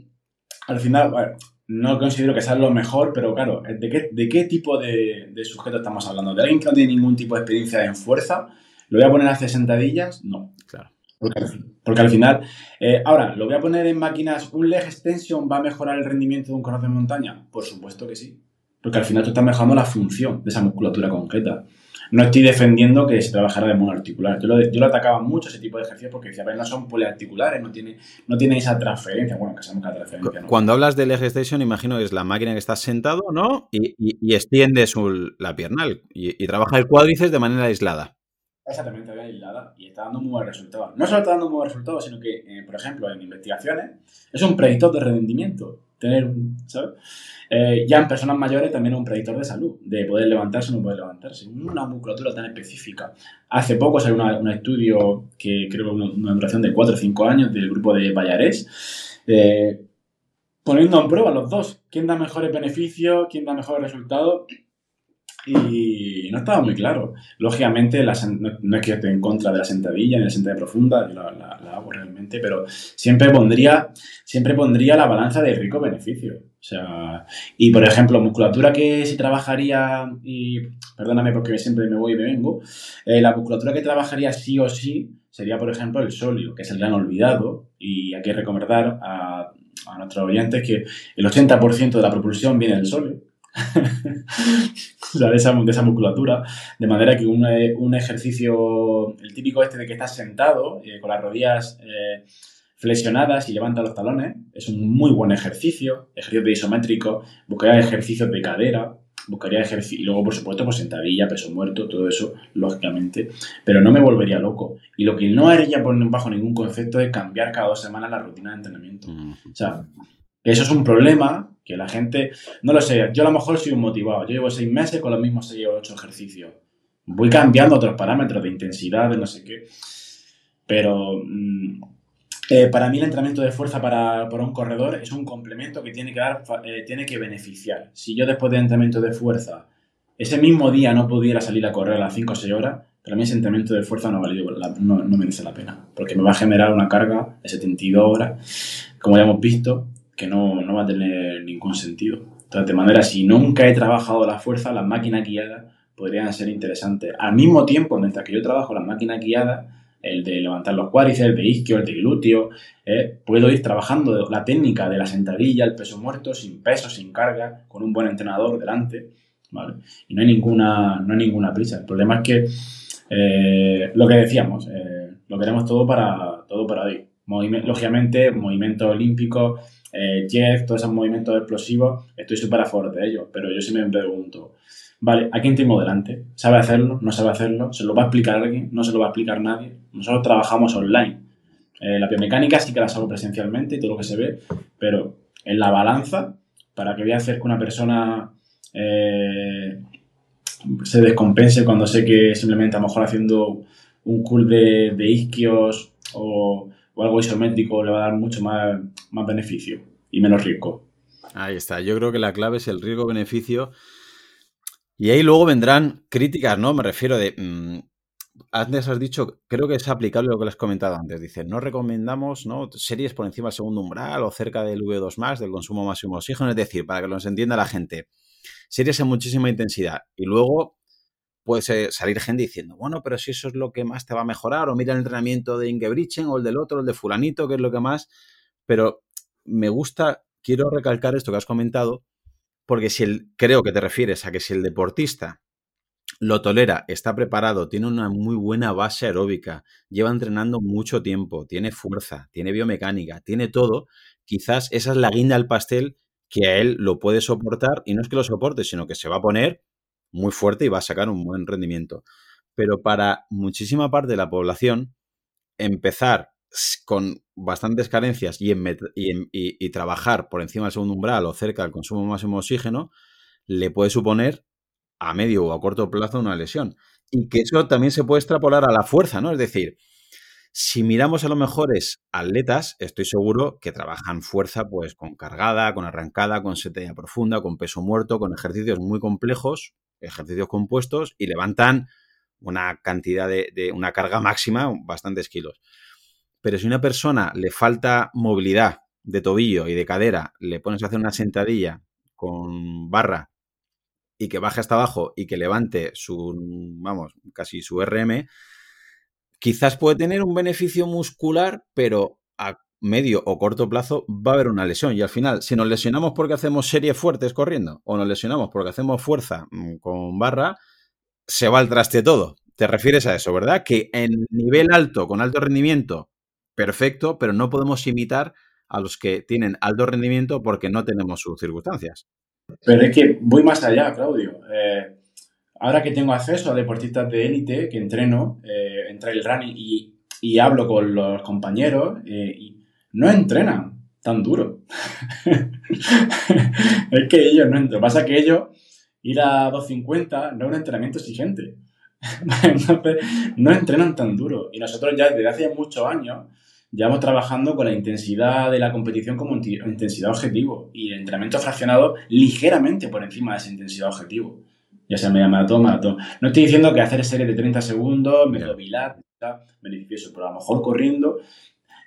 al final, bueno, no considero que sea lo mejor, pero claro, ¿de qué, de qué tipo de, de, sujeto estamos hablando? ¿De alguien que no tiene ningún tipo de experiencia en fuerza? ¿Lo voy a poner a hacer sentadillas? No. Claro. Porque, al final, eh, ahora, ¿lo voy a poner en máquinas? ¿Un leg extension va a mejorar el rendimiento de un corredor de montaña? Por supuesto que sí. Porque al final tú estás mejorando la función de esa musculatura concreta. No estoy defendiendo que se trabajara de modo articular. Yo lo, yo lo atacaba mucho ese tipo de ejercicios porque decía, no son poliarticulares, no tiene, no tiene esa transferencia. Bueno, que sabemos que la transferencia no. Cuando hablas de leg extension, imagino que es la máquina que estás sentado, ¿no? Y, y, extiendes la pierna y, y trabaja el cuádriceps de manera aislada. Exactamente, bien aislada y está dando muy buenos resultados. No solo está dando muy buenos resultados, sino que, eh, por ejemplo, en investigaciones es un predictor de rendimiento. Tener, ¿sabes? Eh, ya en personas mayores también es un predictor de salud, de poder levantarse o no poder levantarse. Una musculatura tan específica. Hace poco salió un estudio que creo que una, una, duración de 4 o 5 años del grupo de Vallarés, eh, poniendo en prueba los dos. ¿Quién da mejores beneficios? ¿Quién da mejores resultados? Y no estaba muy claro. Lógicamente, no, es que esté en contra de la sentadilla ni la sentadilla profunda, yo la, hago realmente, pero siempre pondría, siempre pondría la balanza de rico-beneficio. O sea, y por ejemplo, musculatura que si trabajaría, y perdóname porque siempre me voy y me vengo, eh, la musculatura que trabajaría sí o sí sería, por ejemplo, el solio, que es el gran olvidado, y hay que recomendar a, a nuestros oyentes que el 80% de la propulsión viene del solio. o sea, de esa, musculatura, de manera que un, un, ejercicio, el típico este de que estás sentado eh, con las rodillas eh, flexionadas y levantas los talones, es un muy buen ejercicio, ejercicio de isométrico, buscaría ejercicios de cadera, buscaría ejercicio, y luego por supuesto pues sentadilla, peso muerto, todo eso, lógicamente, pero no me volvería loco. Y lo que no haría bajo ningún concepto es cambiar cada dos semanas la rutina de entrenamiento. O sea, eso es un problema que la gente, no lo sé, yo a lo mejor soy un motivado, yo llevo seis meses con los mismos seis o ocho ejercicios. Voy cambiando otros parámetros de intensidad, de no sé qué. Pero mm, eh, para mí el entrenamiento de fuerza para, un corredor es un complemento que tiene que dar, eh, tiene que beneficiar. Si yo después de entrenamiento de fuerza, ese mismo día no pudiera salir a correr a las 5 o 6 horas, para mí ese entrenamiento de fuerza no, no, no merece la pena. Porque me va a generar una carga de 72 horas, como ya hemos visto, que no, no va a tener ningún sentido. Entonces, de manera, si nunca he trabajado la fuerza, las máquinas guiadas podrían ser interesantes. Al mismo tiempo, mientras que yo trabajo las máquinas guiadas, el de levantar los cuádriceps, el de isquio, el de glúteo, eh, puedo ir trabajando la técnica de la sentadilla, el peso muerto, sin peso, sin carga, con un buen entrenador delante, ¿vale? Y no hay ninguna, no hay ninguna prisa. El problema es que, eh, lo que decíamos, eh, lo queremos todo para, todo para hoy. lógicamente, movimiento olímpico, eh, Jeff, todos esos movimientos explosivos, estoy súper a favor de ellos, pero yo siempre me pregunto, vale, ¿a quién tengo delante? ¿Sabe hacerlo? ¿No sabe hacerlo? ¿Se lo va a explicar alguien? ¿No se lo va a explicar nadie? Nosotros trabajamos online. Eh, la biomecánica sí que la hago presencialmente y todo lo que se ve, pero en la balanza, para que voy a hacer que una persona eh, se descompense cuando sé que simplemente a lo mejor haciendo un de, de isquios o o algo isométrico le va a dar mucho más, más beneficio y menos riesgo. Ahí está. Yo creo que la clave es el riesgo-beneficio. Y ahí luego vendrán críticas, ¿no? Me refiero de. Mm, antes has dicho, creo que es aplicable lo que has comentado antes. Dice, no recomendamos ¿no? series por encima del segundo umbral o cerca del V2, del consumo máximo de oxígeno. Es decir, para que nos entienda la gente, series en muchísima intensidad. Y luego puede salir gente diciendo, bueno, pero si eso es lo que más te va a mejorar, o mira el entrenamiento de Ingebrigtsen, o el del otro, el de fulanito, que es lo que más. Pero me gusta, quiero recalcar esto que has comentado, porque si el, creo que te refieres a que si el deportista lo tolera, está preparado, tiene una muy buena base aeróbica, lleva entrenando mucho tiempo, tiene fuerza, tiene biomecánica, tiene todo, quizás esa es la guinda al pastel que a él lo puede soportar y no es que lo soporte, sino que se va a poner muy fuerte y va a sacar un buen rendimiento. Pero para muchísima parte de la población, empezar con bastantes carencias y, trabajar por encima del segundo umbral o cerca del consumo máximo de oxígeno, le puede suponer a medio o a corto plazo una lesión. Y que eso también se puede extrapolar a la fuerza, ¿no? Es decir, si miramos a los mejores atletas, estoy seguro que trabajan fuerza pues con cargada, con arrancada, con setella profunda, con peso muerto, con ejercicios muy complejos, ejercicios compuestos y levantan una cantidad de, una carga máxima, bastantes kilos. Pero si a una persona le falta movilidad de tobillo y de cadera, le pones a hacer una sentadilla con barra y que baje hasta abajo y que levante su, vamos, casi su RM, quizás puede tener un beneficio muscular, pero a medio o corto plazo va a haber una lesión. Y al final, si nos lesionamos porque hacemos series fuertes corriendo o nos lesionamos porque hacemos fuerza mm, con barra, se va al traste todo. Te refieres a eso, ¿verdad? Que en nivel alto, con alto rendimiento, perfecto, pero no podemos imitar a los que tienen alto rendimiento porque no tenemos sus circunstancias. Pero es que voy más allá, Claudio. Eh, ahora que tengo acceso a deportistas de élite, que entreno, eh, entre el running y, hablo con los compañeros, eh, y no entrenan tan duro. es que ellos no entran. Pasa que ellos, ir a 250 no es un entrenamiento exigente. Entonces, no entrenan tan duro. Y nosotros ya desde hace muchos años llevamos trabajando con la intensidad de la competición como intensidad objetivo y el entrenamiento fraccionado ligeramente por encima de esa intensidad objetivo. Ya sea media maratón, maratón. No estoy diciendo que hacer series de 30 segundos, método Vilar, beneficioso, pero a lo mejor corriendo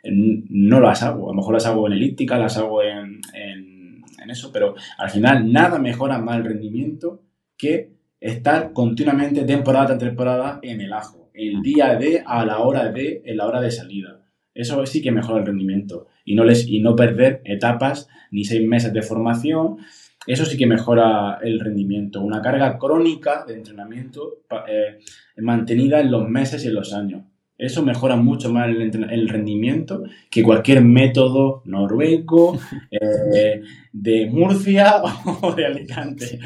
no las hago. A lo mejor las hago en elíptica, las hago en, en eso, pero al final nada mejora más el rendimiento que estar continuamente temporada tras temporada en el ajo, el día de, a la hora de, en la hora de salida. Eso sí que mejora el rendimiento y no, les, y no perder etapas ni seis meses de formación. Eso sí que mejora el rendimiento. Una carga crónica de entrenamiento eh, mantenida en los meses y en los años. Eso mejora mucho más el, rendimiento que cualquier método noruego, eh, de Murcia o de Alicante.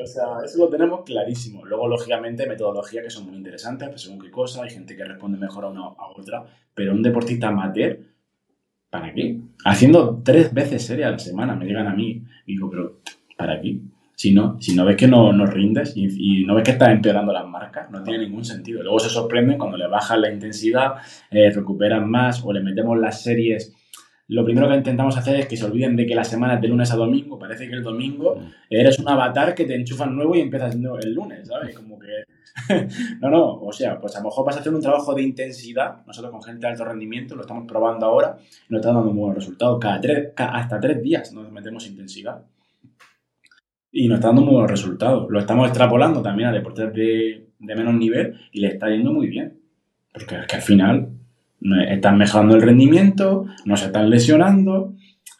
O sea, eso lo tenemos clarísimo. Luego, lógicamente, metodologías que son muy interesantes, pues según qué cosa, hay gente que responde mejor a una a otra, pero un deportista amateur, ¿para qué? Haciendo tres veces serie a la semana, me llegan a mí, y digo, pero ¿para qué? Si no, si no ves que no, no rindes y, no ves que estás empeorando las marcas, no tiene ningún sentido. Luego se sorprenden cuando le bajan la intensidad, eh, recuperan más o le metemos las series. Lo primero que intentamos hacer es que se olviden de que la semana es de lunes a domingo. Parece que el domingo mm. eres un avatar que te enchufan nuevo y empiezas el lunes, ¿sabes? Como que. no, no, o sea, pues a lo mejor vas a hacer un trabajo de intensidad. Nosotros con gente de alto rendimiento lo estamos probando ahora y nos está dando muy buenos resultados. Cada tres, hasta tres días nos metemos intensidad y nos está dando muy buenos resultados. Lo estamos extrapolando también a deportes de, de menos nivel y le está yendo muy bien. Porque es que al final están mejorando el rendimiento, no se están lesionando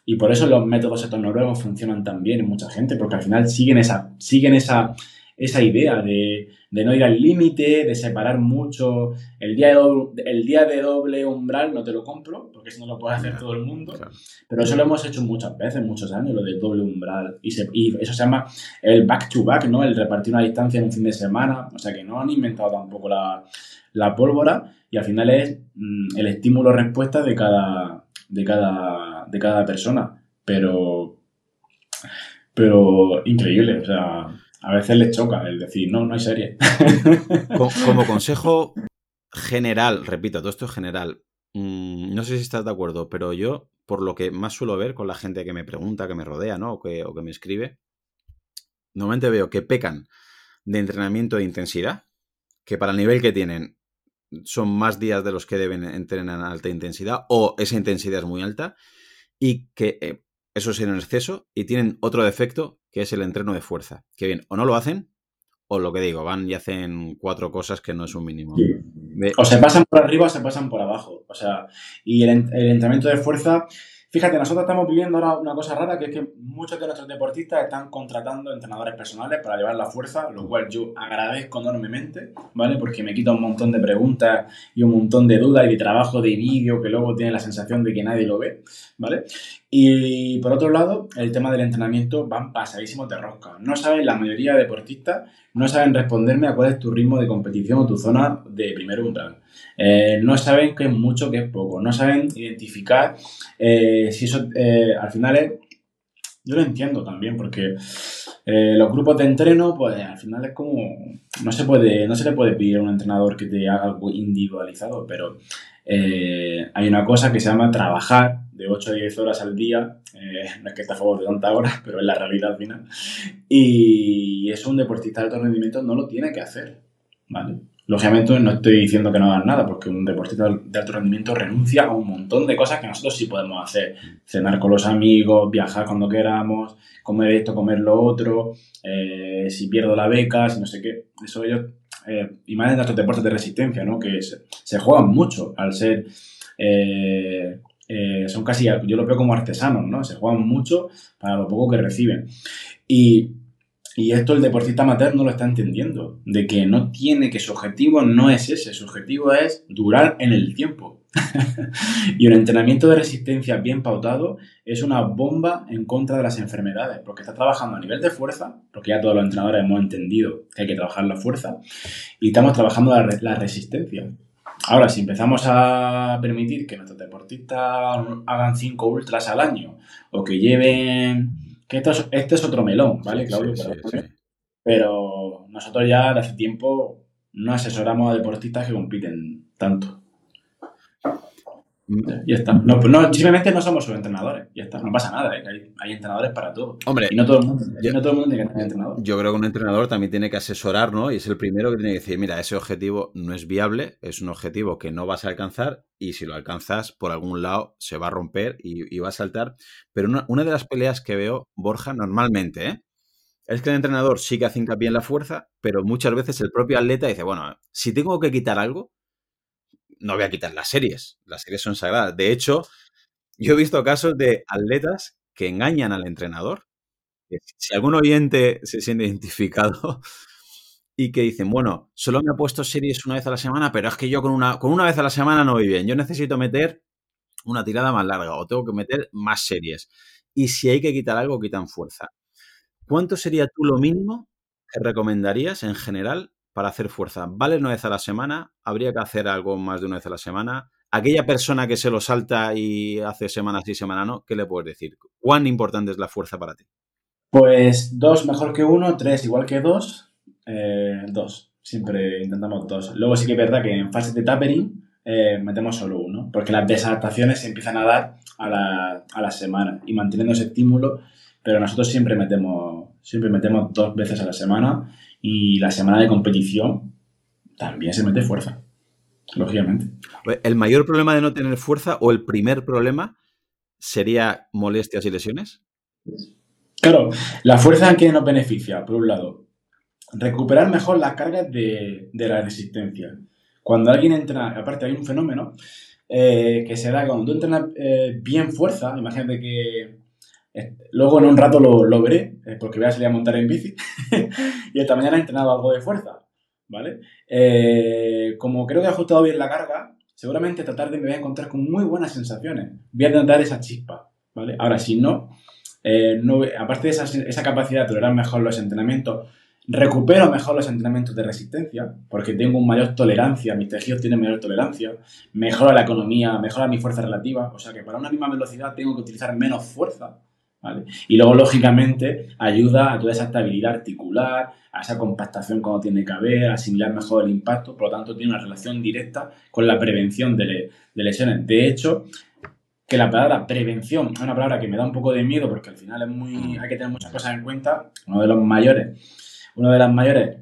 y por eso los métodos estos noruegos funcionan tan bien en mucha gente, porque al final siguen esa, siguen esa, esa idea de, de no ir al límite, de separar mucho. El día de, doble, el día de doble umbral no te lo compro, porque eso no lo puede hacer todo el mundo. Pero eso lo hemos hecho muchas veces, muchos años, lo del doble umbral. Y, y eso se llama el back-to-back, -back, to back no El repartir una distancia en un fin de semana. O sea que no han inventado tampoco la, la pólvora y al final es mm, el estímulo-respuesta de cada, de, cada, de cada persona. Pero, pero increíble, o sea a veces les choca el decir, no, no hay serie. Como, consejo general, repito, todo esto es general. Mm, no sé si estás de acuerdo, pero yo, por lo que más suelo ver con la gente que me pregunta, que me rodea, ¿no? O que, o que me escribe, normalmente veo que pecan de entrenamiento de intensidad, que para el nivel que tienen son más días de los que deben entrenar a alta intensidad, o esa intensidad es muy alta, y que eh, eso es en exceso, y tienen otro defecto que es el entreno de fuerza. Que bien, o no lo hacen, o lo que digo, van y hacen cuatro cosas que no es un mínimo. O se pasan por arriba o se pasan por abajo. O sea, y el, el entrenamiento de fuerza Fíjate, nosotros estamos viviendo ahora una cosa rara, que es que muchos de nuestros deportistas están contratando entrenadores personales para llevar la fuerza, lo cual yo agradezco enormemente, ¿vale? Porque me quita un montón de preguntas y un montón de dudas y de trabajo de vídeo que luego tiene la sensación de que nadie lo ve, ¿vale? Y por otro lado, el tema del entrenamiento van pasadísimos de rosca. No saben, la mayoría de deportistas no saben responderme a cuál es tu ritmo de competición o tu zona de primer umbral. Eh, no saben qué es mucho, qué es poco. No saben identificar eh, si eso eh, al final es... Yo lo entiendo también porque los grupos de entreno, pues al final es como... No se, puede, no se le puede pedir a un entrenador que te haga algo individualizado, pero hay una cosa que se llama trabajar de 8 a 10 horas al día. no es que esté a favor de tantas horas, pero es la realidad al final. Y eso un deportista de alto rendimiento no lo tiene que hacer, ¿vale? Lógicamente no estoy diciendo que no hagan nada, porque un deportista de alto rendimiento renuncia a un montón de cosas que nosotros sí podemos hacer. Cenar con los amigos, viajar cuando queramos, comer esto, comer lo otro, eh, si pierdo la beca, si no sé qué. Eso ellos, eh, y más estos deportes de resistencia, ¿no? Que se, juegan mucho al ser... Eh, son casi, yo lo veo como artesanos, ¿no? Se juegan mucho para lo poco que reciben. Y y esto el deportista amateur no lo está entendiendo, de que no tiene, que su objetivo no es ese, su objetivo es durar en el tiempo. y un entrenamiento de resistencia bien pautado es una bomba en contra de las enfermedades, porque está trabajando a nivel de fuerza, porque ya todos los entrenadores hemos entendido que hay que trabajar la fuerza, y estamos trabajando la, la resistencia. Ahora, si empezamos a permitir que nuestros deportistas hagan 5 ultras al año, o que lleven que esto es, este es otro melón, ¿vale, Claudio? pero, nosotros ya de hace tiempo no asesoramos a deportistas que compiten tanto. Mm. Ya está. No, pues no, simplemente no somos sus entrenadores. Ya está. No pasa nada. ¿eh? Hay, hay, entrenadores para todo. Hombre, y no todo el mundo, yo, no todo el mundo tiene que tener entrenador. Yo creo que un entrenador también tiene que asesorar, ¿no? Y es el primero que tiene que decir, mira, ese objetivo no es viable, es un objetivo que no vas a alcanzar y si lo alcanzas, por algún lado se va a romper y, va a saltar. Pero una, de las peleas que veo, Borja, normalmente, ¿eh? es que el entrenador sí que hace hincapié en la fuerza, pero muchas veces el propio atleta dice, bueno, si tengo que quitar algo, no voy a quitar las series. Las series son sagradas. De hecho, yo he visto casos de atletas que engañan al entrenador. Si algún oyente se siente identificado, y que dicen, bueno, solo me ha puesto series una vez a la semana, pero es que yo con una, con una vez a la semana no voy bien. Yo necesito meter una tirada más larga o tengo que meter más series. Y si hay que quitar algo, quitan fuerza. ¿Cuánto sería tú lo mínimo que recomendarías en general para hacer fuerza? ¿Vale una vez a la semana? ¿Habría que hacer algo más de una vez a la semana? Aquella persona que se lo salta y hace semana sí, semana no, ¿qué le puedes decir? ¿Cuán importante es la fuerza para ti? Pues dos mejor que uno, tres igual que dos, eh, dos. Siempre intentamos dos. Luego sí que es verdad que en fase de tapering eh, metemos solo uno, porque las desadaptaciones se empiezan a dar a la, a la semana y manteniendo ese estímulo, pero nosotros siempre metemos, siempre metemos dos veces a la semana y la semana de competición también se mete fuerza, lógicamente. ¿El mayor problema de no tener fuerza o el primer problema sería molestias y lesiones? Claro, la fuerza en que nos beneficia, por un lado, recuperar mejor las cargas de, la resistencia. Cuando alguien entra, aparte hay un fenómeno eh, que se da cuando tú entrenas eh, bien fuerza, imagínate que luego en un rato lo, veré, porque voy a salir a montar en bici, y esta mañana he entrenado algo de fuerza, ¿vale? como creo que he ajustado bien la carga, seguramente esta tarde me voy a encontrar con muy buenas sensaciones. Voy a intentar esa chispa, ¿vale? Ahora, si no, no aparte de esa, esa capacidad de tolerar mejor los entrenamientos, recupero mejor los entrenamientos de resistencia, porque tengo una mayor tolerancia, mis tejidos tienen mayor tolerancia, mejora la economía, mejora mi fuerza relativa, o sea que para una misma velocidad tengo que utilizar menos fuerza, ¿vale? Y luego, lógicamente, ayuda a toda esa estabilidad articular, a esa compactación cuando tiene que haber, a asimilar mejor el impacto, por lo tanto, tiene una relación directa con la prevención de, lesiones. De hecho, que la palabra prevención es una palabra que me da un poco de miedo porque al final es muy, hay que tener muchas cosas en cuenta. Uno de los mayores uno de los mayores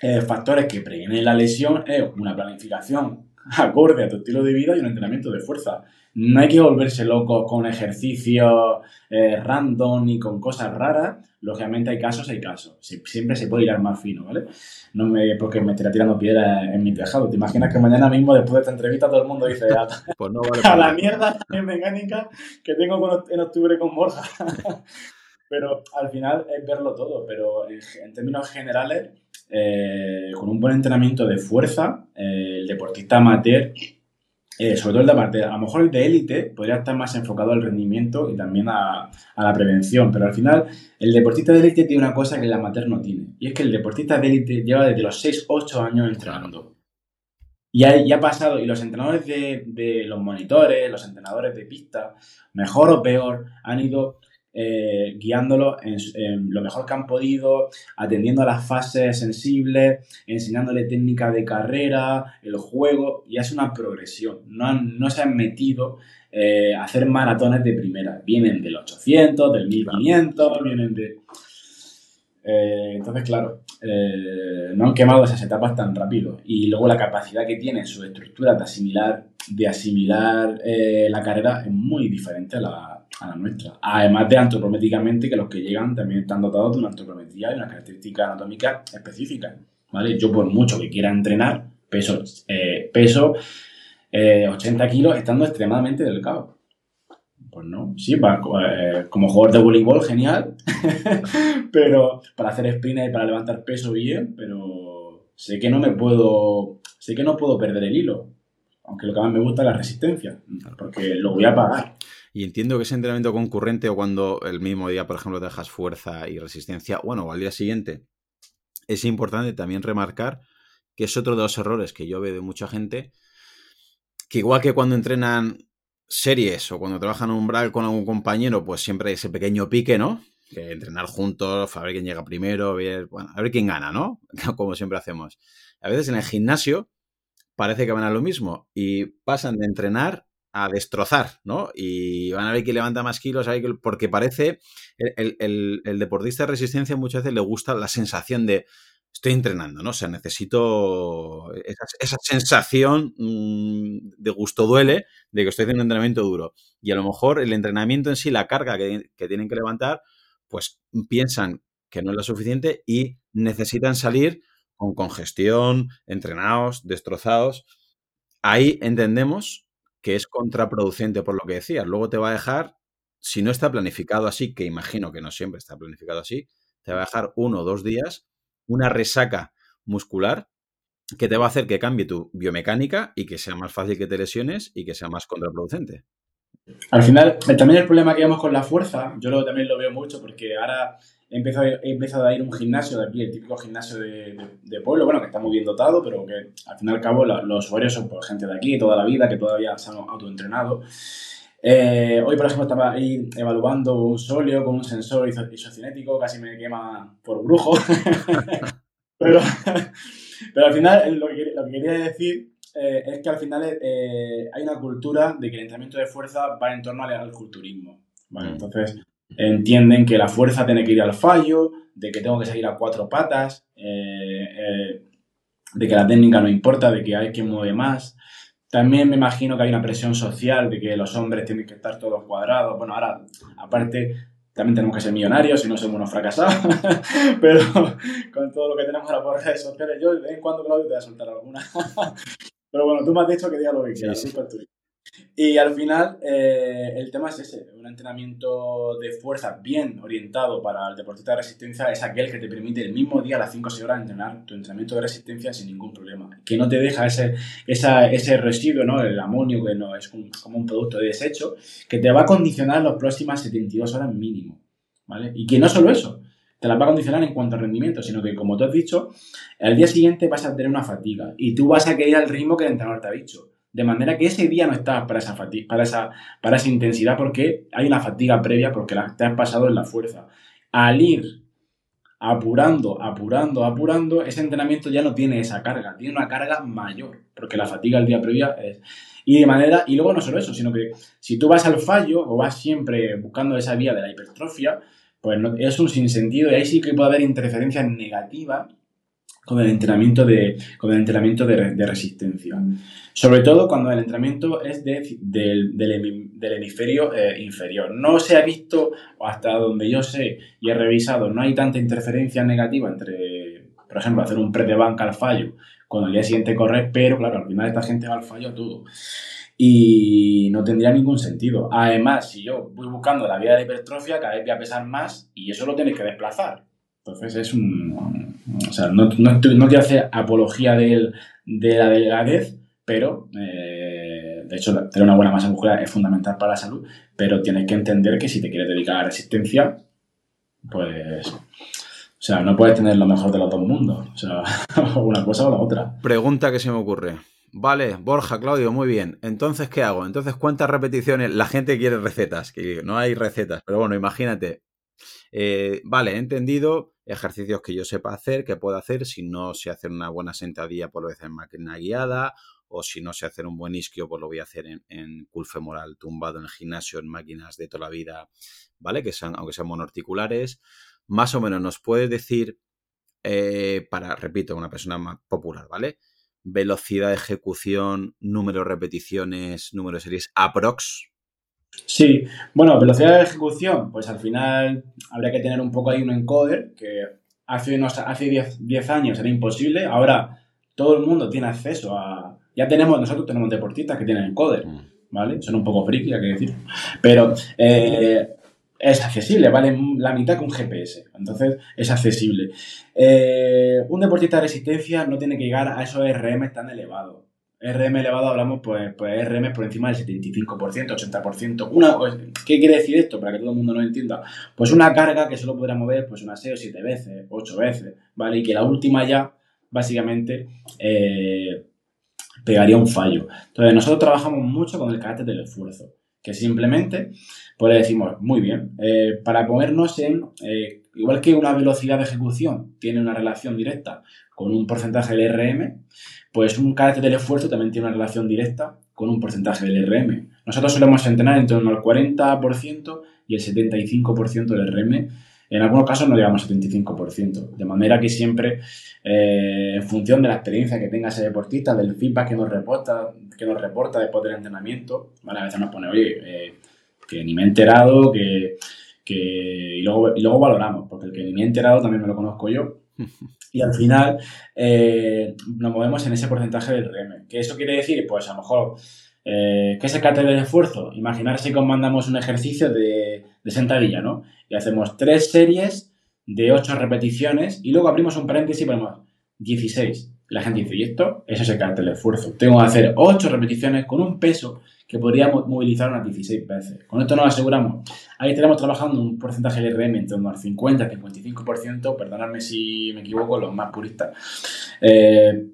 eh, factores que previenen la lesión es una planificación acorde a tu estilo de vida y un entrenamiento de fuerza. No hay que volverse loco con ejercicios eh, random ni con cosas raras. Lógicamente hay casos, hay casos. Siempre se puede ir al más fino, ¿vale? No me, porque me estaría tirando piedras en mi tejado. ¿Te imaginas que mañana mismo, después de esta entrevista, todo el mundo dice a, pues a la mierda también mecánica que tengo en octubre con Borja? pero al final es verlo todo. Pero en, términos generales, eh, con un buen entrenamiento de fuerza, eh, el deportista amateur eh, sobre todo el de parte, a lo mejor el de élite podría estar más enfocado al rendimiento y también a, la prevención, pero al final el deportista de élite tiene una cosa que el amateur no tiene, y es que el deportista de élite lleva desde los 6-8 años entrenando. Y ha, y ha, pasado, y los entrenadores de, de los monitores, los entrenadores de pista, mejor o peor, han ido eh, guiándolo en, lo mejor que han podido, atendiendo a las fases sensibles, enseñándole técnica de carrera, el juego, y es una progresión. No, no se han metido eh, a hacer maratones de primera. Vienen del 800, del 1500, vienen de... Eh, entonces, claro, no han quemado esas etapas tan rápido. Y luego la capacidad que tiene su estructura de asimilar, de asimilar la carrera es muy diferente a la, a la nuestra. Además de antropométricamente que los que llegan también están dotados de una antropometría y una característica anatómica específica. ¿vale? Yo por mucho que quiera entrenar, peso, eh, peso 80 eh, kilos estando extremadamente delgado. Pues no, sí, eh, como jugador de voleibol, genial, pero para hacer sprint y para levantar peso bien, pero sé que no me puedo, sé que no puedo perder el hilo, aunque lo que más me gusta es la resistencia, porque lo voy a pagar. Y entiendo que ese entrenamiento concurrente o cuando el mismo día, por ejemplo, dejas fuerza y resistencia, bueno, o al día siguiente, es importante también remarcar que es otro de los errores que yo veo de mucha gente, que igual que cuando entrenan series o cuando trabajan un umbral con algún compañero, pues siempre hay ese pequeño pique, ¿no? Que entrenar juntos, a ver quién llega primero, a ver, bueno, a ver quién gana, ¿no? Como siempre hacemos. A veces en el gimnasio parece que van a lo mismo y pasan de entrenar a destrozar, ¿no? Y van a ver quién levanta más kilos, porque parece el, deportista de resistencia muchas veces le gusta la sensación de estoy entrenando, ¿no? O sea, necesito esa, sensación mm, de gusto duele de que estoy haciendo un entrenamiento duro. Y a lo mejor el entrenamiento en sí, la carga que, que tienen que levantar, pues piensan que no es lo suficiente y necesitan salir con congestión, entrenados, destrozados. Ahí entendemos que es contraproducente por lo que decías. Luego te va a dejar, si no está planificado así, que imagino que no siempre está planificado así, te va a dejar uno o dos días una resaca muscular que te va a hacer que cambie tu biomecánica y que sea más fácil que te lesiones y que sea más contraproducente. Al final, también el problema que vemos con la fuerza, yo también lo veo mucho porque ahora he empezado, a ir a un gimnasio de aquí, el típico gimnasio de, pueblo, bueno, que está muy bien dotado, pero que al fin y al cabo los usuarios son por gente de aquí toda la vida, que todavía se han autoentrenado. Eh, hoy, por ejemplo, estaba ahí evaluando un solio con un sensor isocinético, casi me quema por brujo. pero, pero al final, lo que, lo que quería decir eh, es que al final eh, hay una cultura de que el entrenamiento de fuerza va en torno al, culturismo. ¿vale? Mm. Entonces, entienden que la fuerza tiene que ir al fallo, de que tengo que seguir a cuatro patas, eh, eh, de que la técnica no importa, de que hay quien mueve más. También me imagino que hay una presión social de que los hombres tienen que estar todos cuadrados. Bueno, ahora, aparte, también tenemos que ser millonarios y no somos unos fracasados. Pero con todo lo que tenemos ahora por redes sociales, yo de vez en cuando, Claudio, te voy a soltar alguna. Pero bueno, tú me has dicho que diga lo que quieras. Sí, y al final, eh, el tema es ese: un entrenamiento de fuerza bien orientado para el deportista de resistencia es aquel que te permite el mismo día a las 5 o 6 horas entrenar tu entrenamiento de resistencia sin ningún problema. Que no te deja ese, ese residuo, ¿no? el amonio, que no es como un producto de desecho, que te va a condicionar las próximas 72 horas mínimo. ¿vale? Y que no solo eso, te las va a condicionar en cuanto a rendimiento, sino que, como tú has dicho, al día siguiente vas a tener una fatiga y tú vas a querer al ritmo que el entrenador te ha dicho. De manera que ese día no estás para esa, para esa, para esa intensidad porque hay una fatiga previa porque la, te has pasado en la fuerza. Al ir apurando, apurando, apurando, ese entrenamiento ya no tiene esa carga, tiene una carga mayor, porque la fatiga el día previa es... Y de manera, y luego no solo eso, sino que si tú vas al fallo o vas siempre buscando esa vía de la hipertrofia, pues es un sinsentido y ahí sí que puede haber interferencias negativas con el entrenamiento de, con el entrenamiento de, resistencia. Sobre todo cuando el entrenamiento es del, hemisferio eh, inferior. No se ha visto, hasta donde yo sé y he revisado, no hay tanta interferencia negativa entre, por ejemplo, hacer un pre de banca al fallo con el día siguiente correr, pero claro, al final esta gente va al fallo a todo. Y no tendría ningún sentido. Además, si yo voy buscando la vía de hipertrofia, cada vez voy a pesar más y eso lo tienes que desplazar. Entonces es un... O sea, no, no, no quiero hacer apología de, la delgadez, pero... Eh, de hecho, tener una buena masa muscular es fundamental para la salud, pero tienes que entender que si te quieres dedicar a la resistencia, pues... O sea, no puedes tener lo mejor de los dos mundos. O sea, una cosa o la otra. Pregunta que se me ocurre. Vale, Borja, Claudio, muy bien. Entonces, ¿qué hago? Entonces, ¿cuántas repeticiones? La gente quiere recetas, que no hay recetas, pero bueno, imagínate. Eh, vale, he entendido ejercicios que yo sepa hacer, que puedo hacer, si no sé hacer una buena sentadilla, pues lo voy en máquina guiada, o si no sé hacer un buen isquio, pues lo voy a hacer en, en cool femoral tumbado en el gimnasio, en máquinas de toda la vida, ¿vale? Que sean, aunque sean monoarticulares. Más o menos nos puedes decir, eh, para, repito, una persona más popular, ¿vale? Velocidad de ejecución, número de repeticiones, número de series, aprox, Sí, bueno, velocidad de ejecución, pues al final habría que tener un poco ahí un encoder, que hace unos, hace 10, años era imposible, ahora todo el mundo tiene acceso a... Ya tenemos, nosotros tenemos deportistas que tienen encoder, mm. ¿vale? Son un poco friki, hay que decir, pero eh, es accesible, vale la mitad que un GPS, entonces es accesible. Eh, un deportista de resistencia no tiene que llegar a esos RM tan elevados. RM elevado hablamos, pues, pues RM por encima del 75%, 80%. Una, pues, ¿Qué quiere decir esto? Para que todo el mundo lo entienda. Pues una carga que solo podrá mover pues unas 6 o 7 veces, 8 veces, ¿vale? Y que la última ya, básicamente, eh, pegaría un fallo. Entonces, nosotros trabajamos mucho con el carácter del esfuerzo, que simplemente, pues le decimos, muy bien, eh, para ponernos en, eh, igual que una velocidad de ejecución tiene una relación directa con un porcentaje del RM, pues un carácter del esfuerzo también tiene una relación directa con un porcentaje del RM. Nosotros solemos entrenar en torno al 40% y el 75% del RM. En algunos casos no llegamos al 75%. De manera que siempre, eh, en función de la experiencia que tenga ese deportista, del feedback que nos reporta, que nos reporta después del entrenamiento, a veces nos pone, oye, eh, que ni me he enterado, que, y, luego, y luego valoramos, porque el que ni me he enterado también me lo conozco yo y al final eh, nos movemos en ese porcentaje del RM. ¿Qué eso quiere decir? Pues a lo mejor, eh, ¿qué es el carácter del esfuerzo? Imaginarse que mandamos un ejercicio de, de, sentadilla, ¿no? Y hacemos tres series de ocho repeticiones y luego abrimos un paréntesis y ponemos 16. La gente dice, ¿y esto? Eso es el carácter del esfuerzo. Tengo que hacer ocho repeticiones con un peso que podríamos movilizar unas 16 veces. Con esto nos aseguramos. Ahí tenemos trabajando un porcentaje de RM en torno al 50-55%, perdonadme si me equivoco, los más puristas. Eh,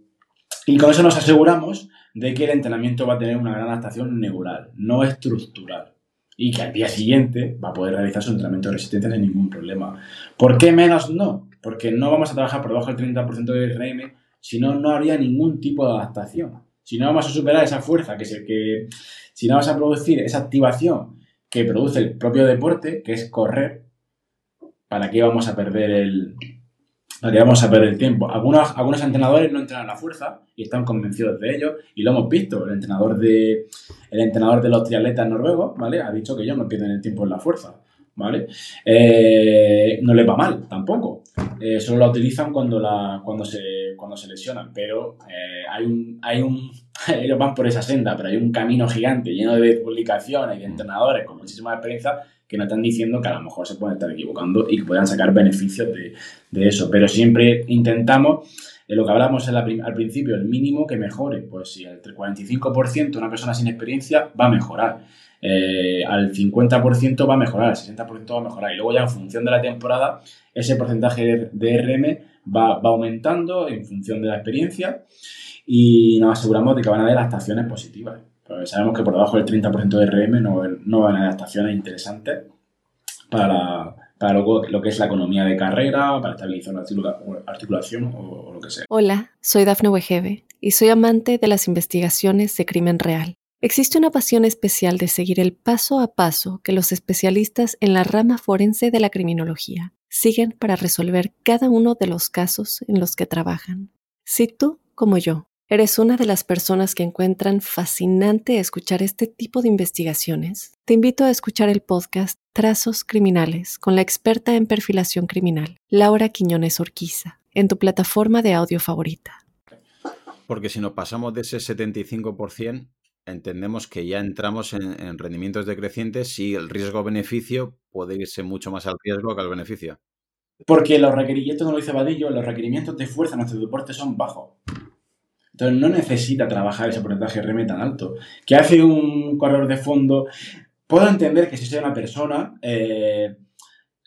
y con eso nos aseguramos de que el entrenamiento va a tener una gran adaptación neural, no estructural. Y que al día siguiente va a poder realizar su entrenamiento de resistencia sin ningún problema. ¿Por qué menos no? Porque no vamos a trabajar por debajo del 30% de RM, si no, no habría ningún tipo de adaptación. Si no vamos a superar esa fuerza que, se, que, si no vas a producir esa activación que produce el propio deporte, que es correr, ¿para qué vamos a perder el, qué vamos a perder el tiempo? Algunos, algunos entrenadores no entrenan la fuerza y están convencidos de ello y lo hemos visto. El entrenador de, el entrenador de los triatletas noruegos, ¿vale? Ha dicho que ellos no pierden el tiempo en la fuerza. ¿vale? Eh, no les va mal tampoco. Eh, solo la utilizan cuando, la, cuando, se, cuando se lesionan, pero eh, hay un, hay un, ellos van por esa senda, pero hay un camino gigante lleno de publicaciones y de entrenadores con muchísima experiencia que nos están diciendo que a lo mejor se pueden estar equivocando y que puedan sacar beneficios de, de eso. Pero siempre intentamos, en lo que hablamos al principio, el mínimo que mejore. Pues si el 45% una persona sin experiencia va a mejorar. Eh, al 50% va a mejorar, al 60% va a mejorar. Y luego ya en función de la temporada, ese porcentaje de RM va, aumentando en función de la experiencia y nos aseguramos de que van a haber adaptaciones positivas. Sabemos que por debajo del 30% de RM no, no van a haber adaptaciones interesantes para, para lo, que es la economía de carrera, para estabilizar la articulación o, o lo que sea. Hola, soy Dafne Wegebe y soy amante de las investigaciones de crimen real. Existe una pasión especial de seguir el paso a paso que los especialistas en la rama forense de la criminología siguen para resolver cada uno de los casos en los que trabajan. Si tú, como yo, eres una de las personas que encuentran fascinante escuchar este tipo de investigaciones, te invito a escuchar el podcast Trazos Criminales con la experta en perfilación criminal, Laura Quiñones Orquiza, en tu plataforma de audio favorita. Porque si nos pasamos de ese 75%, entendemos que ya entramos en, rendimientos decrecientes y el riesgo-beneficio puede irse mucho más al riesgo que al beneficio. Porque los requerimientos, no lo dice Vadillo, los requerimientos de fuerza en nuestro deporte son bajos. Entonces no necesita trabajar ese porcentaje RM tan alto. ¿Qué hace un corredor de fondo? Puedo entender que si soy una persona eh,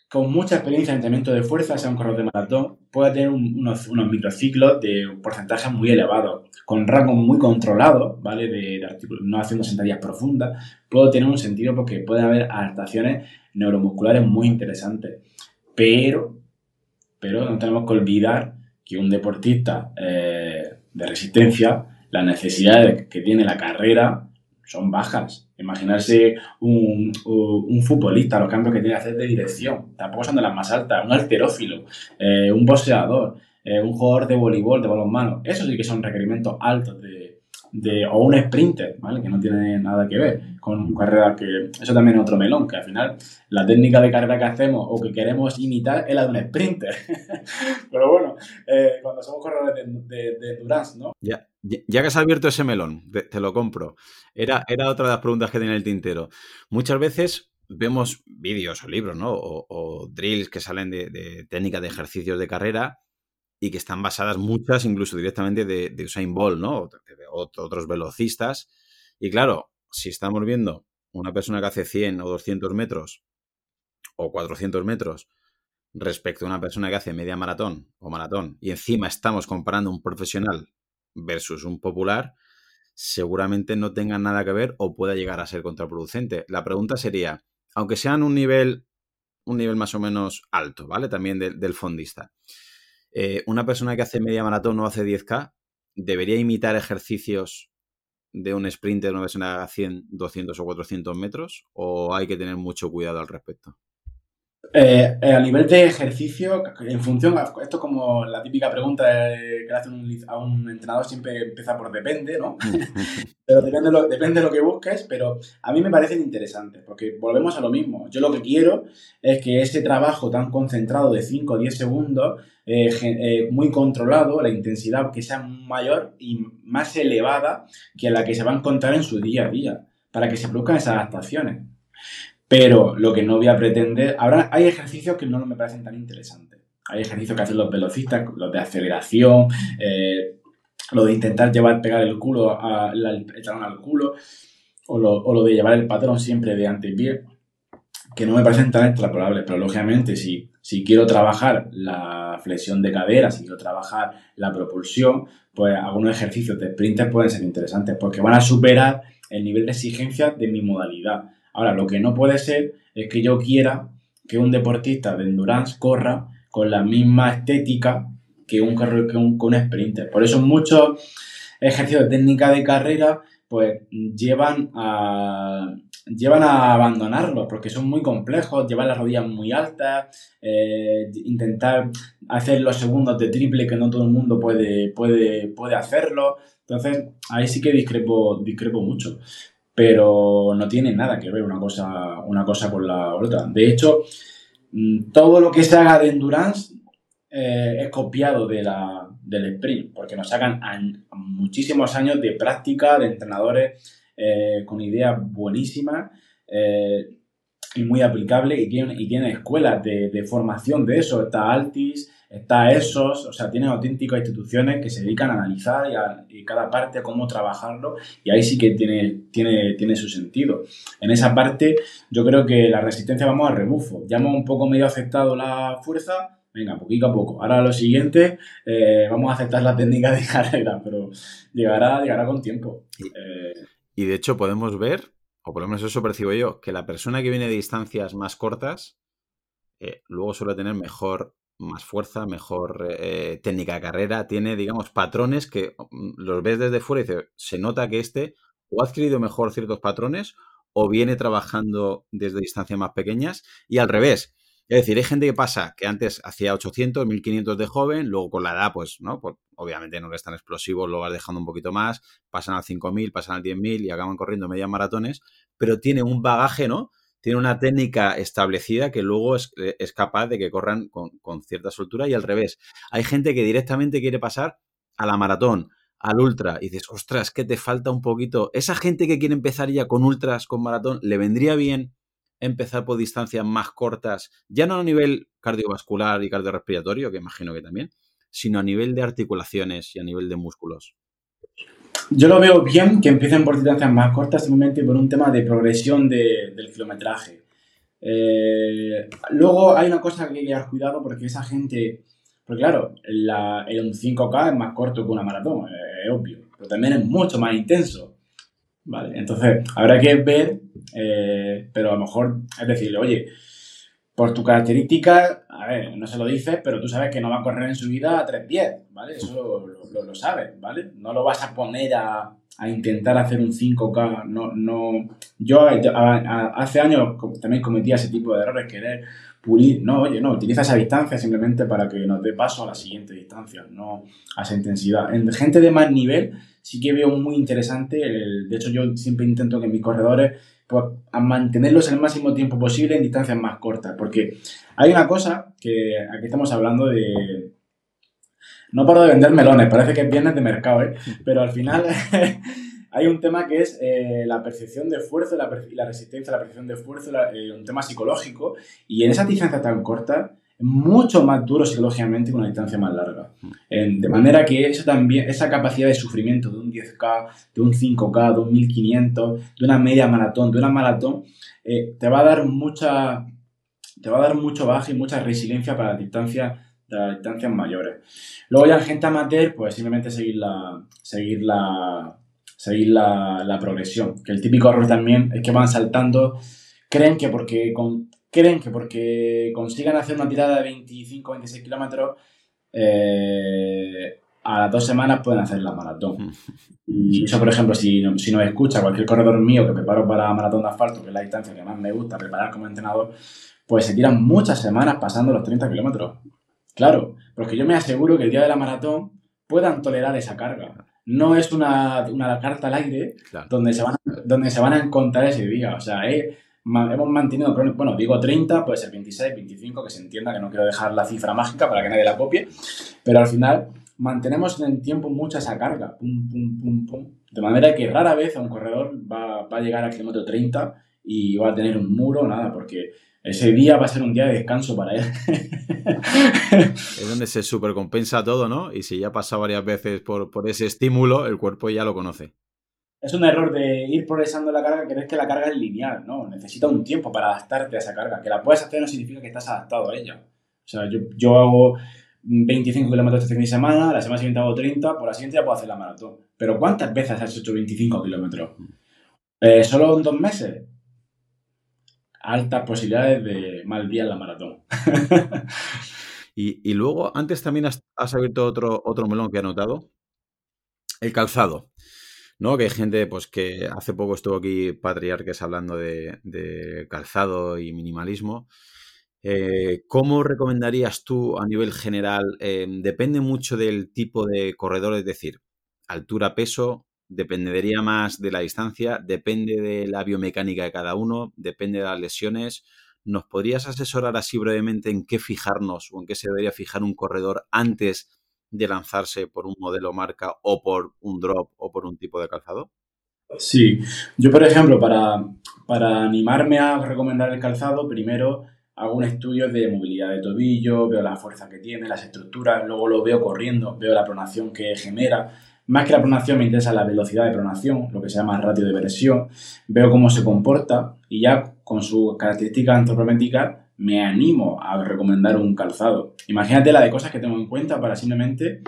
con mucha experiencia en entrenamiento de fuerza, sea un corredor de maratón, pueda tener unos, microciclos de un porcentaje muy elevado, con rango muy controlado, ¿vale? De, no haciendo sentadillas profundas, puedo tener un sentido porque puede haber adaptaciones neuromusculares muy interesantes. Pero, pero no tenemos que olvidar que un deportista eh, de resistencia, las necesidades que tiene la carrera son bajas. Imaginarse un, futbolista, los cambios que tiene que hacer de dirección, tampoco son de las más altas, un alterófilo, eh, un boxeador, eh, un jugador de voleibol, de balonmano, eso sí que son requerimientos altos de, de, o un sprinter, ¿vale? Que no tiene nada que ver con carrera que... Eso también es otro melón, que al final la técnica de carrera que hacemos o que queremos imitar es la de un sprinter. Pero bueno, eh, cuando somos corredores de, de, endurance, ¿no? Ya, ya que has abierto ese melón, te, lo compro. Era, era otra de las preguntas que tenía el tintero. Muchas veces vemos vídeos o libros, ¿no? O, drills que salen de, de técnicas de ejercicios de carrera y que están basadas muchas incluso directamente de, Usain Bolt, ¿no? De, otros velocistas. Y claro, si estamos viendo una persona que hace 100 o 200 metros o 400 metros respecto a una persona que hace media maratón o maratón y encima estamos comparando un profesional versus un popular, seguramente no tengan nada que ver o pueda llegar a ser contraproducente. La pregunta sería, aunque sean un nivel, un nivel más o menos alto, ¿vale? También del fondista. Eh, una persona que hace media maratón o hace 10K debería imitar ejercicios de un sprinter, una persona haga 100, 200 o 400 metros o hay que tener mucho cuidado al respecto? Eh, eh, a nivel de ejercicio, en función, esto como la típica pregunta que le hacen a un entrenador siempre empieza por depende, ¿no? pero depende, lo, depende de lo que busques, pero a mí me parecen interesantes, porque volvemos a lo mismo. Yo lo que quiero es que ese trabajo tan concentrado de 5 o 10 segundos, eh, muy controlado, la intensidad que sea mayor y más elevada que la que se va a encontrar en su día a día, para que se produzcan esas adaptaciones. Pero lo que no voy a pretender. Ahora hay ejercicios que no me parecen tan interesantes. Hay ejercicios que hacen los velocistas, los de aceleración, eh, lo de intentar llevar, pegar el culo, a, el talón al culo, o lo, de llevar el patrón siempre de antepié, que no me parecen tan extrapolables. Pero lógicamente, si, si quiero trabajar la flexión de cadera, si quiero trabajar la propulsión, pues algunos ejercicios de sprinter pueden ser interesantes porque van a superar el nivel de exigencia de mi modalidad. Ahora, lo que no puede ser es que yo quiera que un deportista de endurance corra con la misma estética que un, que un, un sprinter. Por eso muchos ejercicios de técnica de carrera pues llevan a, llevan a abandonarlos porque son muy complejos, llevar las rodillas muy altas, eh, intentar hacer los segundos de triple que no todo el mundo puede, puede, puede hacerlo. Entonces, ahí sí que discrepo, discrepo mucho pero no tiene nada que ver una cosa, una cosa con la otra. De hecho, mm, todo lo que se haga de endurance eh, es copiado de la, del sprint, porque nos sacan muchísimos años de práctica de entrenadores eh, con ideas buenísimas eh, y muy aplicables y tienen, y tienen escuelas de, de, formación de eso. Está Altis, Está ESOS, o sea, tienen auténticas instituciones que se dedican a analizar y, a, cada parte a cómo trabajarlo y ahí sí que tiene, tiene, tiene su sentido. En esa parte yo creo que la resistencia vamos a rebufo. Ya hemos un poco medio aceptado la fuerza, venga, poquito a poco. Ahora lo siguiente, eh, vamos a aceptar la técnica de carrera, pero llegará, llegará con tiempo. Y de hecho podemos ver, o por lo menos eso percibo yo, que la persona que viene de distancias más cortas, eh, luego suele tener mejor más fuerza, mejor eh, técnica de carrera, tiene, digamos, patrones que mm, los ves desde fuera y se nota que este o ha adquirido mejor ciertos patrones o viene trabajando desde distancias más pequeñas y al revés. Es decir, hay gente que pasa que antes hacía 800, 1500 de joven, luego con la edad, pues, ¿no? Pues, obviamente no eres tan explosivo, lo vas dejando un poquito más, pasan al 5000, pasan al 10000 y acaban corriendo medias maratones, pero tiene un bagaje, ¿no? Tiene una técnica establecida que luego es, es capaz de que corran con, con cierta soltura y al revés. Hay gente que directamente quiere pasar a la maratón, al ultra, y dices, ostras, que te falta un poquito. Esa gente que quiere empezar ya con ultras, con maratón, ¿le vendría bien empezar por distancias más cortas, ya no a nivel cardiovascular y cardiorrespiratorio, que imagino que también, sino a nivel de articulaciones y a nivel de músculos? Yo lo veo bien que empiecen por distancias más cortas simplemente por un tema de progresión del kilometraje. Eh, luego hay una cosa que hay que tener cuidado porque esa gente, porque claro, la, el 5K es más corto que una maratón, es obvio, pero también es mucho más intenso. ¿vale? Entonces, habrá que ver, eh, pero a lo mejor es decirle, oye, por tu característica, a ver, no se lo dices, pero tú sabes que no va a correr en su vida a 3.10, ¿vale? Eso lo, lo, sabes, ¿vale? No lo vas a poner a, a intentar hacer un 5K, no, no... Yo hace años también cometía ese tipo de errores, querer pulir, no, oye, no, utiliza esa distancia simplemente para que nos dé paso a la siguiente distancia, no a esa intensidad. En gente de más nivel sí que veo muy interesante, de hecho yo siempre intento que mis corredores a mantenerlos el máximo tiempo posible en distancias más cortas, porque hay una cosa que aquí estamos hablando de... No paro de vender melones, parece que es viernes de mercado, ¿eh? pero al final hay un tema que es eh, la percepción de esfuerzo la, la resistencia, la percepción de esfuerzo, eh, un tema psicológico, y en esa distancia tan corta mucho más duro psicológicamente que una distancia más larga. de manera que eso también, esa capacidad de sufrimiento de un 10K, de un 5K, de un 1500, de una media maratón, de una maratón, eh, te va a dar mucha, te va a dar mucho baje y mucha resiliencia para las distancias, las distancias mayores. Luego ya en gente amateur, pues simplemente seguir la, seguir la, seguir la, la progresión. Que el típico error también es que van saltando, creen que porque con creen que porque consigan hacer una tirada de 25 26 kilómetros, eh, a las dos semanas pueden hacer la maratón. Y eso, por ejemplo, si, si nos escucha cualquier corredor mío que preparo para maratón de asfalto, que es la distancia que más me gusta preparar como entrenador, pues se tiran muchas semanas pasando los 30 kilómetros. Claro, porque yo me aseguro que el día de la maratón puedan tolerar esa carga. No es una, una carta al aire donde, se van, donde se van a encontrar ese día. O sea, es hemos mantenido, bueno, digo 30, puede ser 26, 25, que se entienda que no quiero dejar la cifra mágica para que nadie la copie, pero al final mantenemos en el tiempo mucha esa carga, pum, pum, pum, pum, de manera que rara vez a un corredor va, va a llegar al kilómetro 30 y va a tener un muro, nada, porque ese día va a ser un día de descanso para él. es donde se supercompensa todo, ¿no? Y si ya pasa varias veces por, por ese estímulo, el cuerpo ya lo conoce es un error de ir progresando la carga, crees que la carga es lineal, ¿no? Necesita un tiempo para adaptarte a esa carga. Que la puedes hacer no significa que estás adaptado a ella. O sea, yo, yo hago 25 kilómetros este fin de semana, la semana siguiente hago 30, por la siguiente ya puedo hacer la maratón. Pero ¿cuántas veces has hecho 25 kilómetros? Eh, ¿Solo en dos meses? Altas posibilidades de mal día en la maratón. y, luego, antes también has, has abierto otro, otro melón que he notado. El calzado. ¿No? Que hay gente, pues que hace poco estuvo aquí Patriarques hablando de, calzado y minimalismo. Eh, ¿Cómo recomendarías tú a nivel general? Em, depende mucho del tipo de corredor, es decir, altura, peso, dependería más de la distancia, depende de la biomecánica de cada uno, depende de las lesiones. ¿Nos podrías asesorar así brevemente en qué fijarnos o en qué se debería fijar un corredor antes de lanzarse por un modelo marca o por un drop o por un tipo de calzado? Sí, yo por ejemplo, para, para animarme a recomendar el calzado, primero hago un estudio de movilidad de tobillo, veo la fuerza que tiene, las estructuras, luego lo veo corriendo, veo la pronación que genera. Más que la pronación me interesa la velocidad de pronación, lo que se llama ratio de versión, veo cómo se comporta y ya con sus características antropométricas me animo a recomendar un calzado. Imagínate la de cosas que tengo en cuenta para simplemente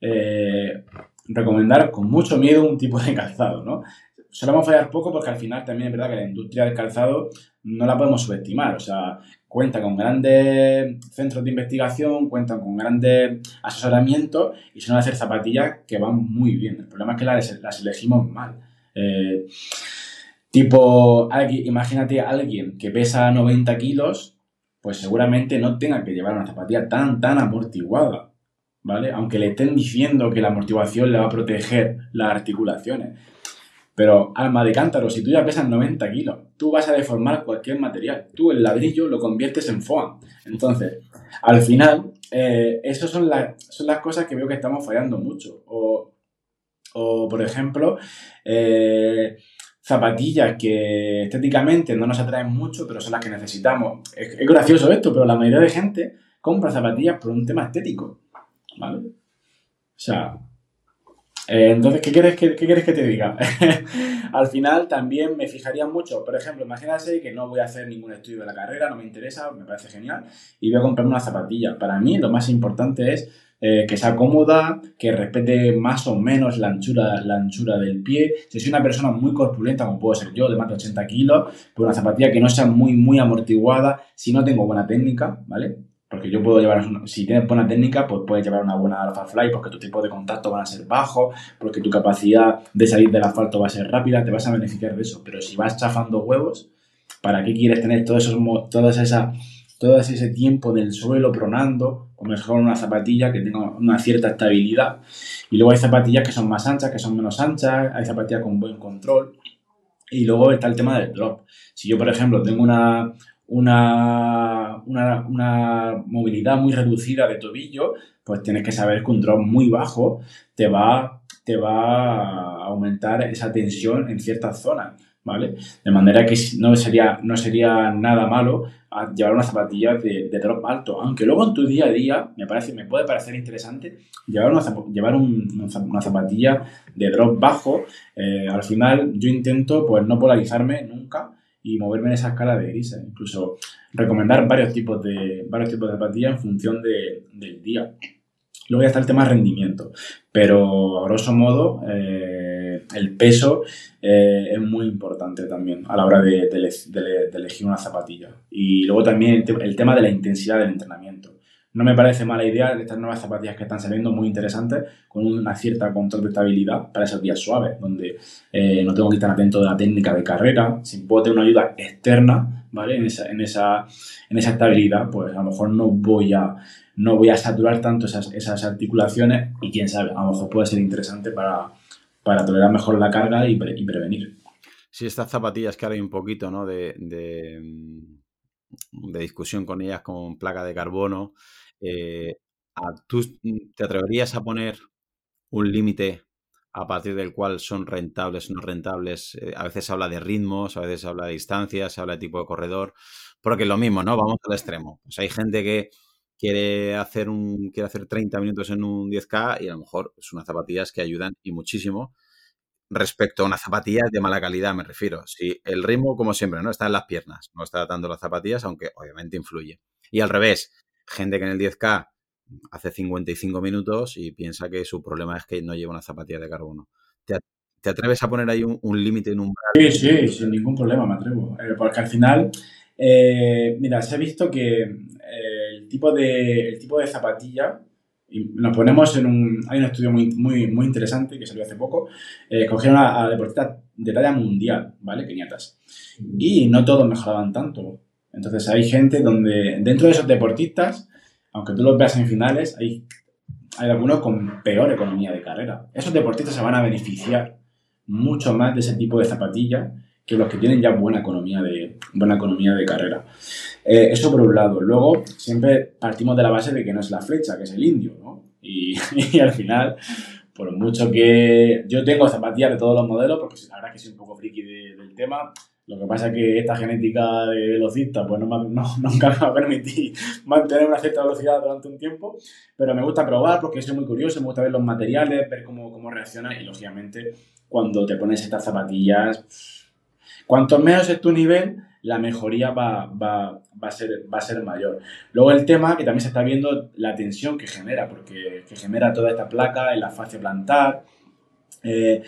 eh, recomendar con mucho miedo un tipo de calzado, ¿no? Solemos fallar poco porque al final también es verdad que la industria del calzado no la podemos subestimar. O sea, cuenta con grandes centros de investigación, cuentan con grandes asesoramientos y son hacer zapatillas que van muy bien. El problema es que las, elegimos mal. Eh, tipo, imagínate a alguien que pesa 90 kilos pues seguramente no tenga que llevar una zapatilla tan, tan amortiguada, ¿vale? Aunque le estén diciendo que la amortiguación le va a proteger las articulaciones. Pero, alma de cántaro, si tú ya pesas 90 kilos, tú vas a deformar cualquier material. Tú el ladrillo lo conviertes en foam. Entonces, al final, eh, esas son, son las cosas que veo que estamos fallando mucho. O, por ejemplo, eh, zapatillas que estéticamente no nos atraen mucho, pero son las que necesitamos. Es, gracioso esto, pero la mayoría de gente compra zapatillas por un tema estético. ¿Vale? O sea, eh, entonces, ¿qué quieres que, qué quieres que te diga? Al final también me fijaría mucho, por ejemplo, imagínate que no voy a hacer ningún estudio de la carrera, no me interesa, me parece genial, y voy a comprarme una zapatilla. Para mí lo más importante es eh, que sea cómoda, que respete más o menos la anchura, la anchura del pie. Si soy una persona muy corpulenta, como puedo ser yo, de más de 80 kilos, pues una zapatilla que no sea muy, muy amortiguada, si no tengo buena técnica, ¿vale? Porque yo puedo llevar, si tienes buena técnica, pues puedes llevar una buena alpha fly porque tu tipo de contacto van a ser bajos, porque tu capacidad de salir del asfalto va a ser rápida, te vas a beneficiar de eso. Pero si vas chafando huevos, ¿para qué quieres tener todos esos, todas esa, todo ese tiempo en el suelo pronando? O mejor una zapatilla que tenga una cierta estabilidad. Y luego hay zapatillas que son más anchas, que son menos anchas, hay zapatillas con buen control. Y luego está el tema del drop. Si yo, por ejemplo, tengo una, una, una, movilidad muy reducida de tobillo, pues tienes que saber que un drop muy bajo te va, te va a aumentar esa tensión en ciertas zonas, ¿vale? De manera que no sería, no sería nada malo llevar una zapatilla de, drop alto, aunque luego en tu día a día me, parece, me puede parecer interesante llevar una, llevar una zapatilla de drop bajo. Eh, al final yo intento pues no polarizarme nunca y moverme en esa escala de grises. Incluso recomendar varios tipos de, varios tipos de zapatillas en función del día. Luego ya está el tema de rendimiento, pero a grosso modo eh, el peso eh, es muy importante también a la hora de, elegir una zapatilla. Y luego también el tema de la intensidad del entrenamiento. No me parece mala idea de estas nuevas zapatillas que están saliendo, muy interesantes, con una cierta control de estabilidad para esos días suaves, donde eh, no tengo que estar atento de la técnica de carrera, si puedo tener una ayuda externa, ¿vale? En esa, en esa, en esa estabilidad, pues a lo mejor no voy a, no voy a saturar tanto esas, esas articulaciones y quién sabe, a lo mejor puede ser interesante para, para tolerar mejor la carga y, prevenir. Sí, estas zapatillas que ahora hay un poquito, ¿no? De, de, de discusión con ellas con placa de carbono. Eh, ¿Tú te atreverías a poner un límite a partir del cual son rentables no rentables? Eh, a veces se habla de ritmos, a veces se habla de distancias, se habla de tipo de corredor, porque es lo mismo, ¿no? Vamos al extremo. Pues hay gente que quiere hacer un quiere hacer 30 minutos en un 10K y a lo mejor son unas zapatillas que ayudan y muchísimo respecto a una zapatilla de mala calidad, me refiero. Si el ritmo, como siempre, ¿no? Está en las piernas, no está dando las zapatillas, aunque obviamente influye. Y al revés, gente que en el 10K hace 55 minutos y piensa que su problema es que no lleva una zapatilla de carbono. ¿Te, atreves a poner ahí un, límite en un Sí, sí, sin ningún problema me atrevo. Eh, porque al final, eh, mira, se ha visto que eh, el, tipo de, el tipo de zapatilla, y nos ponemos en un... Hay un estudio muy, muy, muy interesante que salió hace poco, cogieron a, a, deportistas de talla mundial, ¿vale? Keniatas. Y no todos mejoraban tanto. Entonces hay gente donde, dentro de esos deportistas, aunque tú los veas en finales, hay, hay algunos con peor economía de carrera. Esos deportistas se van a beneficiar mucho más de ese tipo de zapatillas que los que tienen ya buena economía de, buena economía de carrera. Eh, eso por un lado. Luego, siempre partimos de la base de que no es la flecha, que es el indio, ¿no? Y, al final, por mucho que yo tengo zapatillas de todos los modelos, porque la verdad es que soy un poco friki del tema, lo que pasa es que esta genética de velocista pues no, no, nunca me va a permitir mantener una cierta velocidad durante un tiempo, pero me gusta probar porque soy muy curioso, me gusta ver los materiales, ver cómo, cómo reacciona y lógicamente cuando te pones estas zapatillas, cuanto menos es tu nivel, la mejoría va, va, va, a ser, va a ser mayor. Luego el tema que también se está viendo la tensión que genera, porque que genera toda esta placa en la fascia plantar, eh,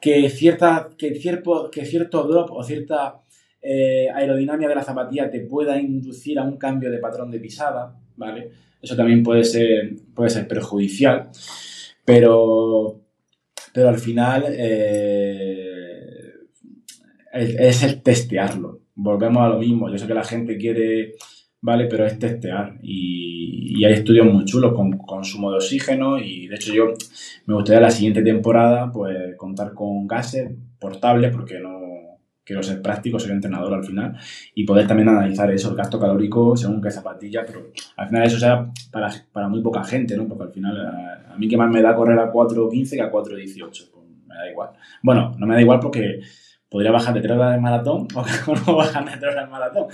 que, cierta, que, cierto, que cierto drop o cierta eh, aerodinámica de la zapatilla te pueda inducir a un cambio de patrón de pisada, ¿vale? Eso también puede ser, puede ser perjudicial, pero, pero al final eh, es, el testearlo. Volvemos a lo mismo. Yo sé que la gente quiere ¿vale? Pero es testear y, hay estudios muy chulos con consumo de oxígeno y de hecho yo me gustaría la siguiente temporada pues contar con gases portables porque no quiero ser práctico, ser entrenador al final y poder también analizar eso, el gasto calórico según qué zapatilla, pero al final eso sea para, para muy poca gente, ¿no? Porque al final a, mí que más me da correr a 4.15 que a 4.18, pues me da igual. Bueno, no me da igual porque podría bajar de 3 horas de maratón o no bajar de 3 horas de maratón,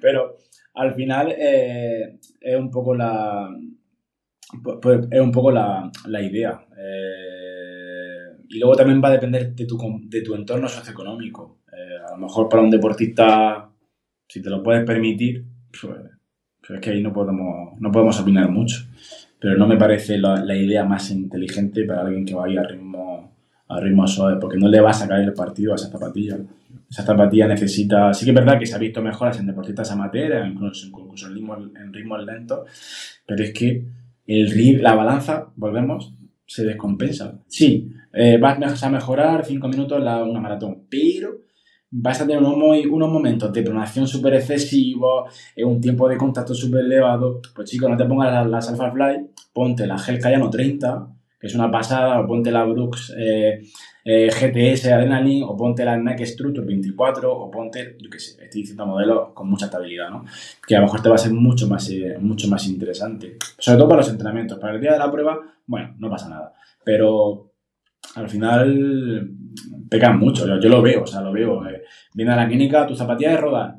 pero al final eh, es un poco la es un poco la, idea. Eh, y luego también va a depender de tu, de tu entorno socioeconómico. Eh, a lo mejor para un deportista, si te lo puedes permitir, pues, pues es que ahí no podemos, no podemos opinar mucho. Pero no me parece la, la idea más inteligente para alguien que vaya a ritmo, a ritmo suave, porque no le va a sacar el partido a esa zapatilla. Esa zapatilla necesita. Sí que es verdad que se ha visto mejoras en deportistas amateurs, incluso, incluso en, ritmos, en ritmos lentos, pero es que el, la balanza, volvemos, se descompensa. Sí, eh, vas a mejorar 5 minutos la, una maratón, pero vas a tener unos, unos momentos de pronación súper excesivos, un tiempo de contacto súper elevado. Pues chicos, no te pongas las, las Alpha Fly, ponte la Gel Cayano 30, que es una pasada, o ponte la Brooks eh, eh, GTS Adrenaline, o ponte la Nike Structure 24, o ponte, yo qué sé, estoy diciendo modelos con mucha estabilidad, ¿no? Que a lo mejor te va a ser mucho más, eh, mucho más interesante. Sobre todo para los entrenamientos. Para el día de la prueba, bueno, no pasa nada. Pero al final pecan mucho, yo, lo veo, o sea, lo veo. viene a la clínica, tu zapatilla de rodar,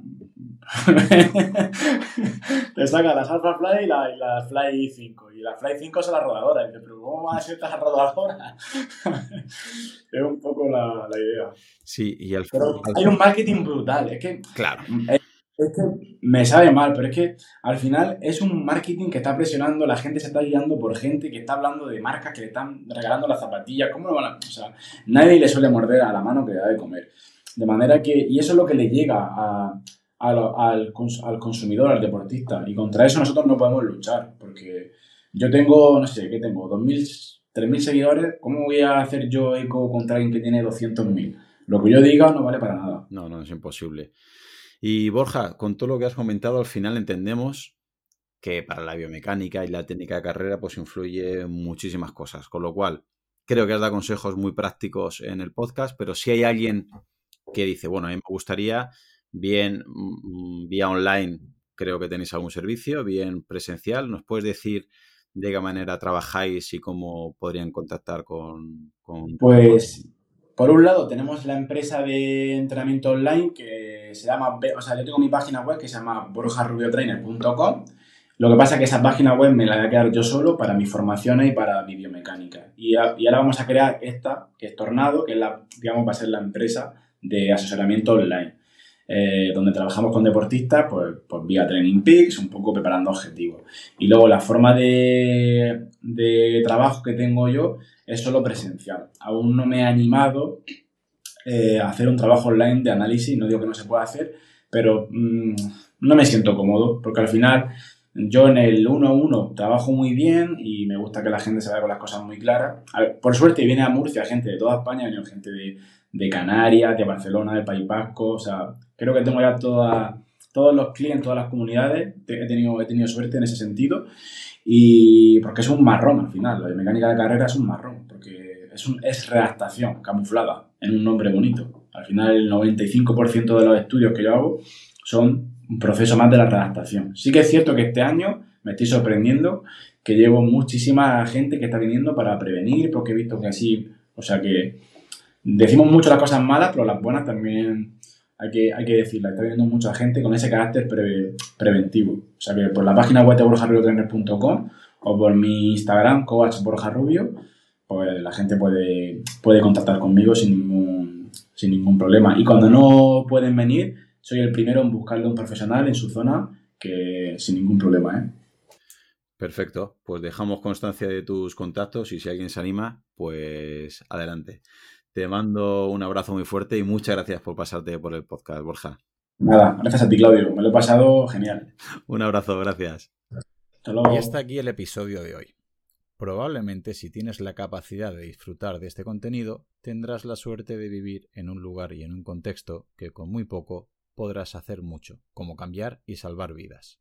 te saca las Alpha Fly y la, y la, Fly 5. Y la Fly 5 es la rodadora. Y dice, pero ¿cómo va a ser esta rodadora? es un poco la, la, idea. Sí, y al final. Hay un marketing brutal. Es que. Claro. Es, que me sabe mal, pero es que al final es un marketing que está presionando, la gente se está guiando por gente que está hablando de marcas que le están regalando las zapatillas. ¿Cómo lo van a.? O sea, nadie le suele morder a la mano que le da de comer. De manera que. Y eso es lo que le llega a al, al, consumidor, al deportista. Y contra eso nosotros no podemos luchar, porque yo tengo, no sé, ¿qué tengo? 2.000, 3.000 seguidores, ¿cómo voy a hacer yo eco contra alguien que tiene 200.000? Lo que yo diga no vale para nada. No, no, es imposible. Y Borja, con todo lo que has comentado, al final entendemos que para la biomecánica y la técnica de carrera pues influye muchísimas cosas, con lo cual creo que has dado consejos muy prácticos en el podcast, pero si hay alguien que dice, bueno, a mí me gustaría bien mm, vía online creo que tenéis algún servicio, bien presencial. ¿Nos puedes decir de qué manera trabajáis y cómo podrían contactar con... pues, por un lado, tenemos la empresa de entrenamiento online que se llama, o sea, yo tengo mi página web que se llama borjarubiotrainer.com. Lo que pasa es que esa página web me la voy a quedar yo solo para mis formaciones y para mi biomecánica. Y, y ahora vamos a crear esta, que es Tornado, que es la, digamos, va a ser la empresa de asesoramiento online. Eh, donde trabajamos con deportistas, pues, pues, vía Training Peaks, un poco preparando objetivos. Y luego la forma de, trabajo que tengo yo es solo presencial. Aún no me he animado eh, a hacer un trabajo online de análisis, no digo que no se pueda hacer, pero mm, no me siento cómodo, porque al final yo en el 1-1 trabajo muy bien y me gusta que la gente se vaya con las cosas muy claras. Por suerte viene a Murcia gente de toda España, gente de, de Canarias, de Barcelona, del País Vasco, o sea, creo que tengo ya toda, todos los clientes, todas las comunidades, he tenido, he tenido suerte en ese sentido, y porque es un marrón al final, la mecánica de carrera es un marrón, porque es, un, es redactación camuflada en un nombre bonito. Al final el 95% de los estudios que yo hago son un proceso más de la redactación. Sí que es cierto que este año me estoy sorprendiendo que llevo muchísima gente que está viniendo para prevenir, porque he visto que así, o sea que decimos mucho las cosas malas, pero las buenas también hay que, hay que decirlas. Está viendo mucha gente con ese carácter preventivo. O sea que por la página web de borjarubiotrainer.com o por mi Instagram, coach borjarrubio, pues la gente puede, puede contactar conmigo sin ningún, sin ningún problema. Y cuando no pueden venir, soy el primero en buscarle un profesional en su zona que sin ningún problema, ¿eh? Perfecto, pues dejamos constancia de tus contactos y si alguien se anima, pues adelante. Te mando un abrazo muy fuerte y muchas gracias por pasarte por el podcast, Borja. Nada, gracias a ti, Claudio. Me lo he pasado genial. un abrazo, gracias. Hasta luego. Y hasta aquí el episodio de hoy. Probablemente si tienes la capacidad de disfrutar de este contenido, tendrás la suerte de vivir en un lugar y en un contexto que con muy poco podrás hacer mucho, como cambiar y salvar vidas.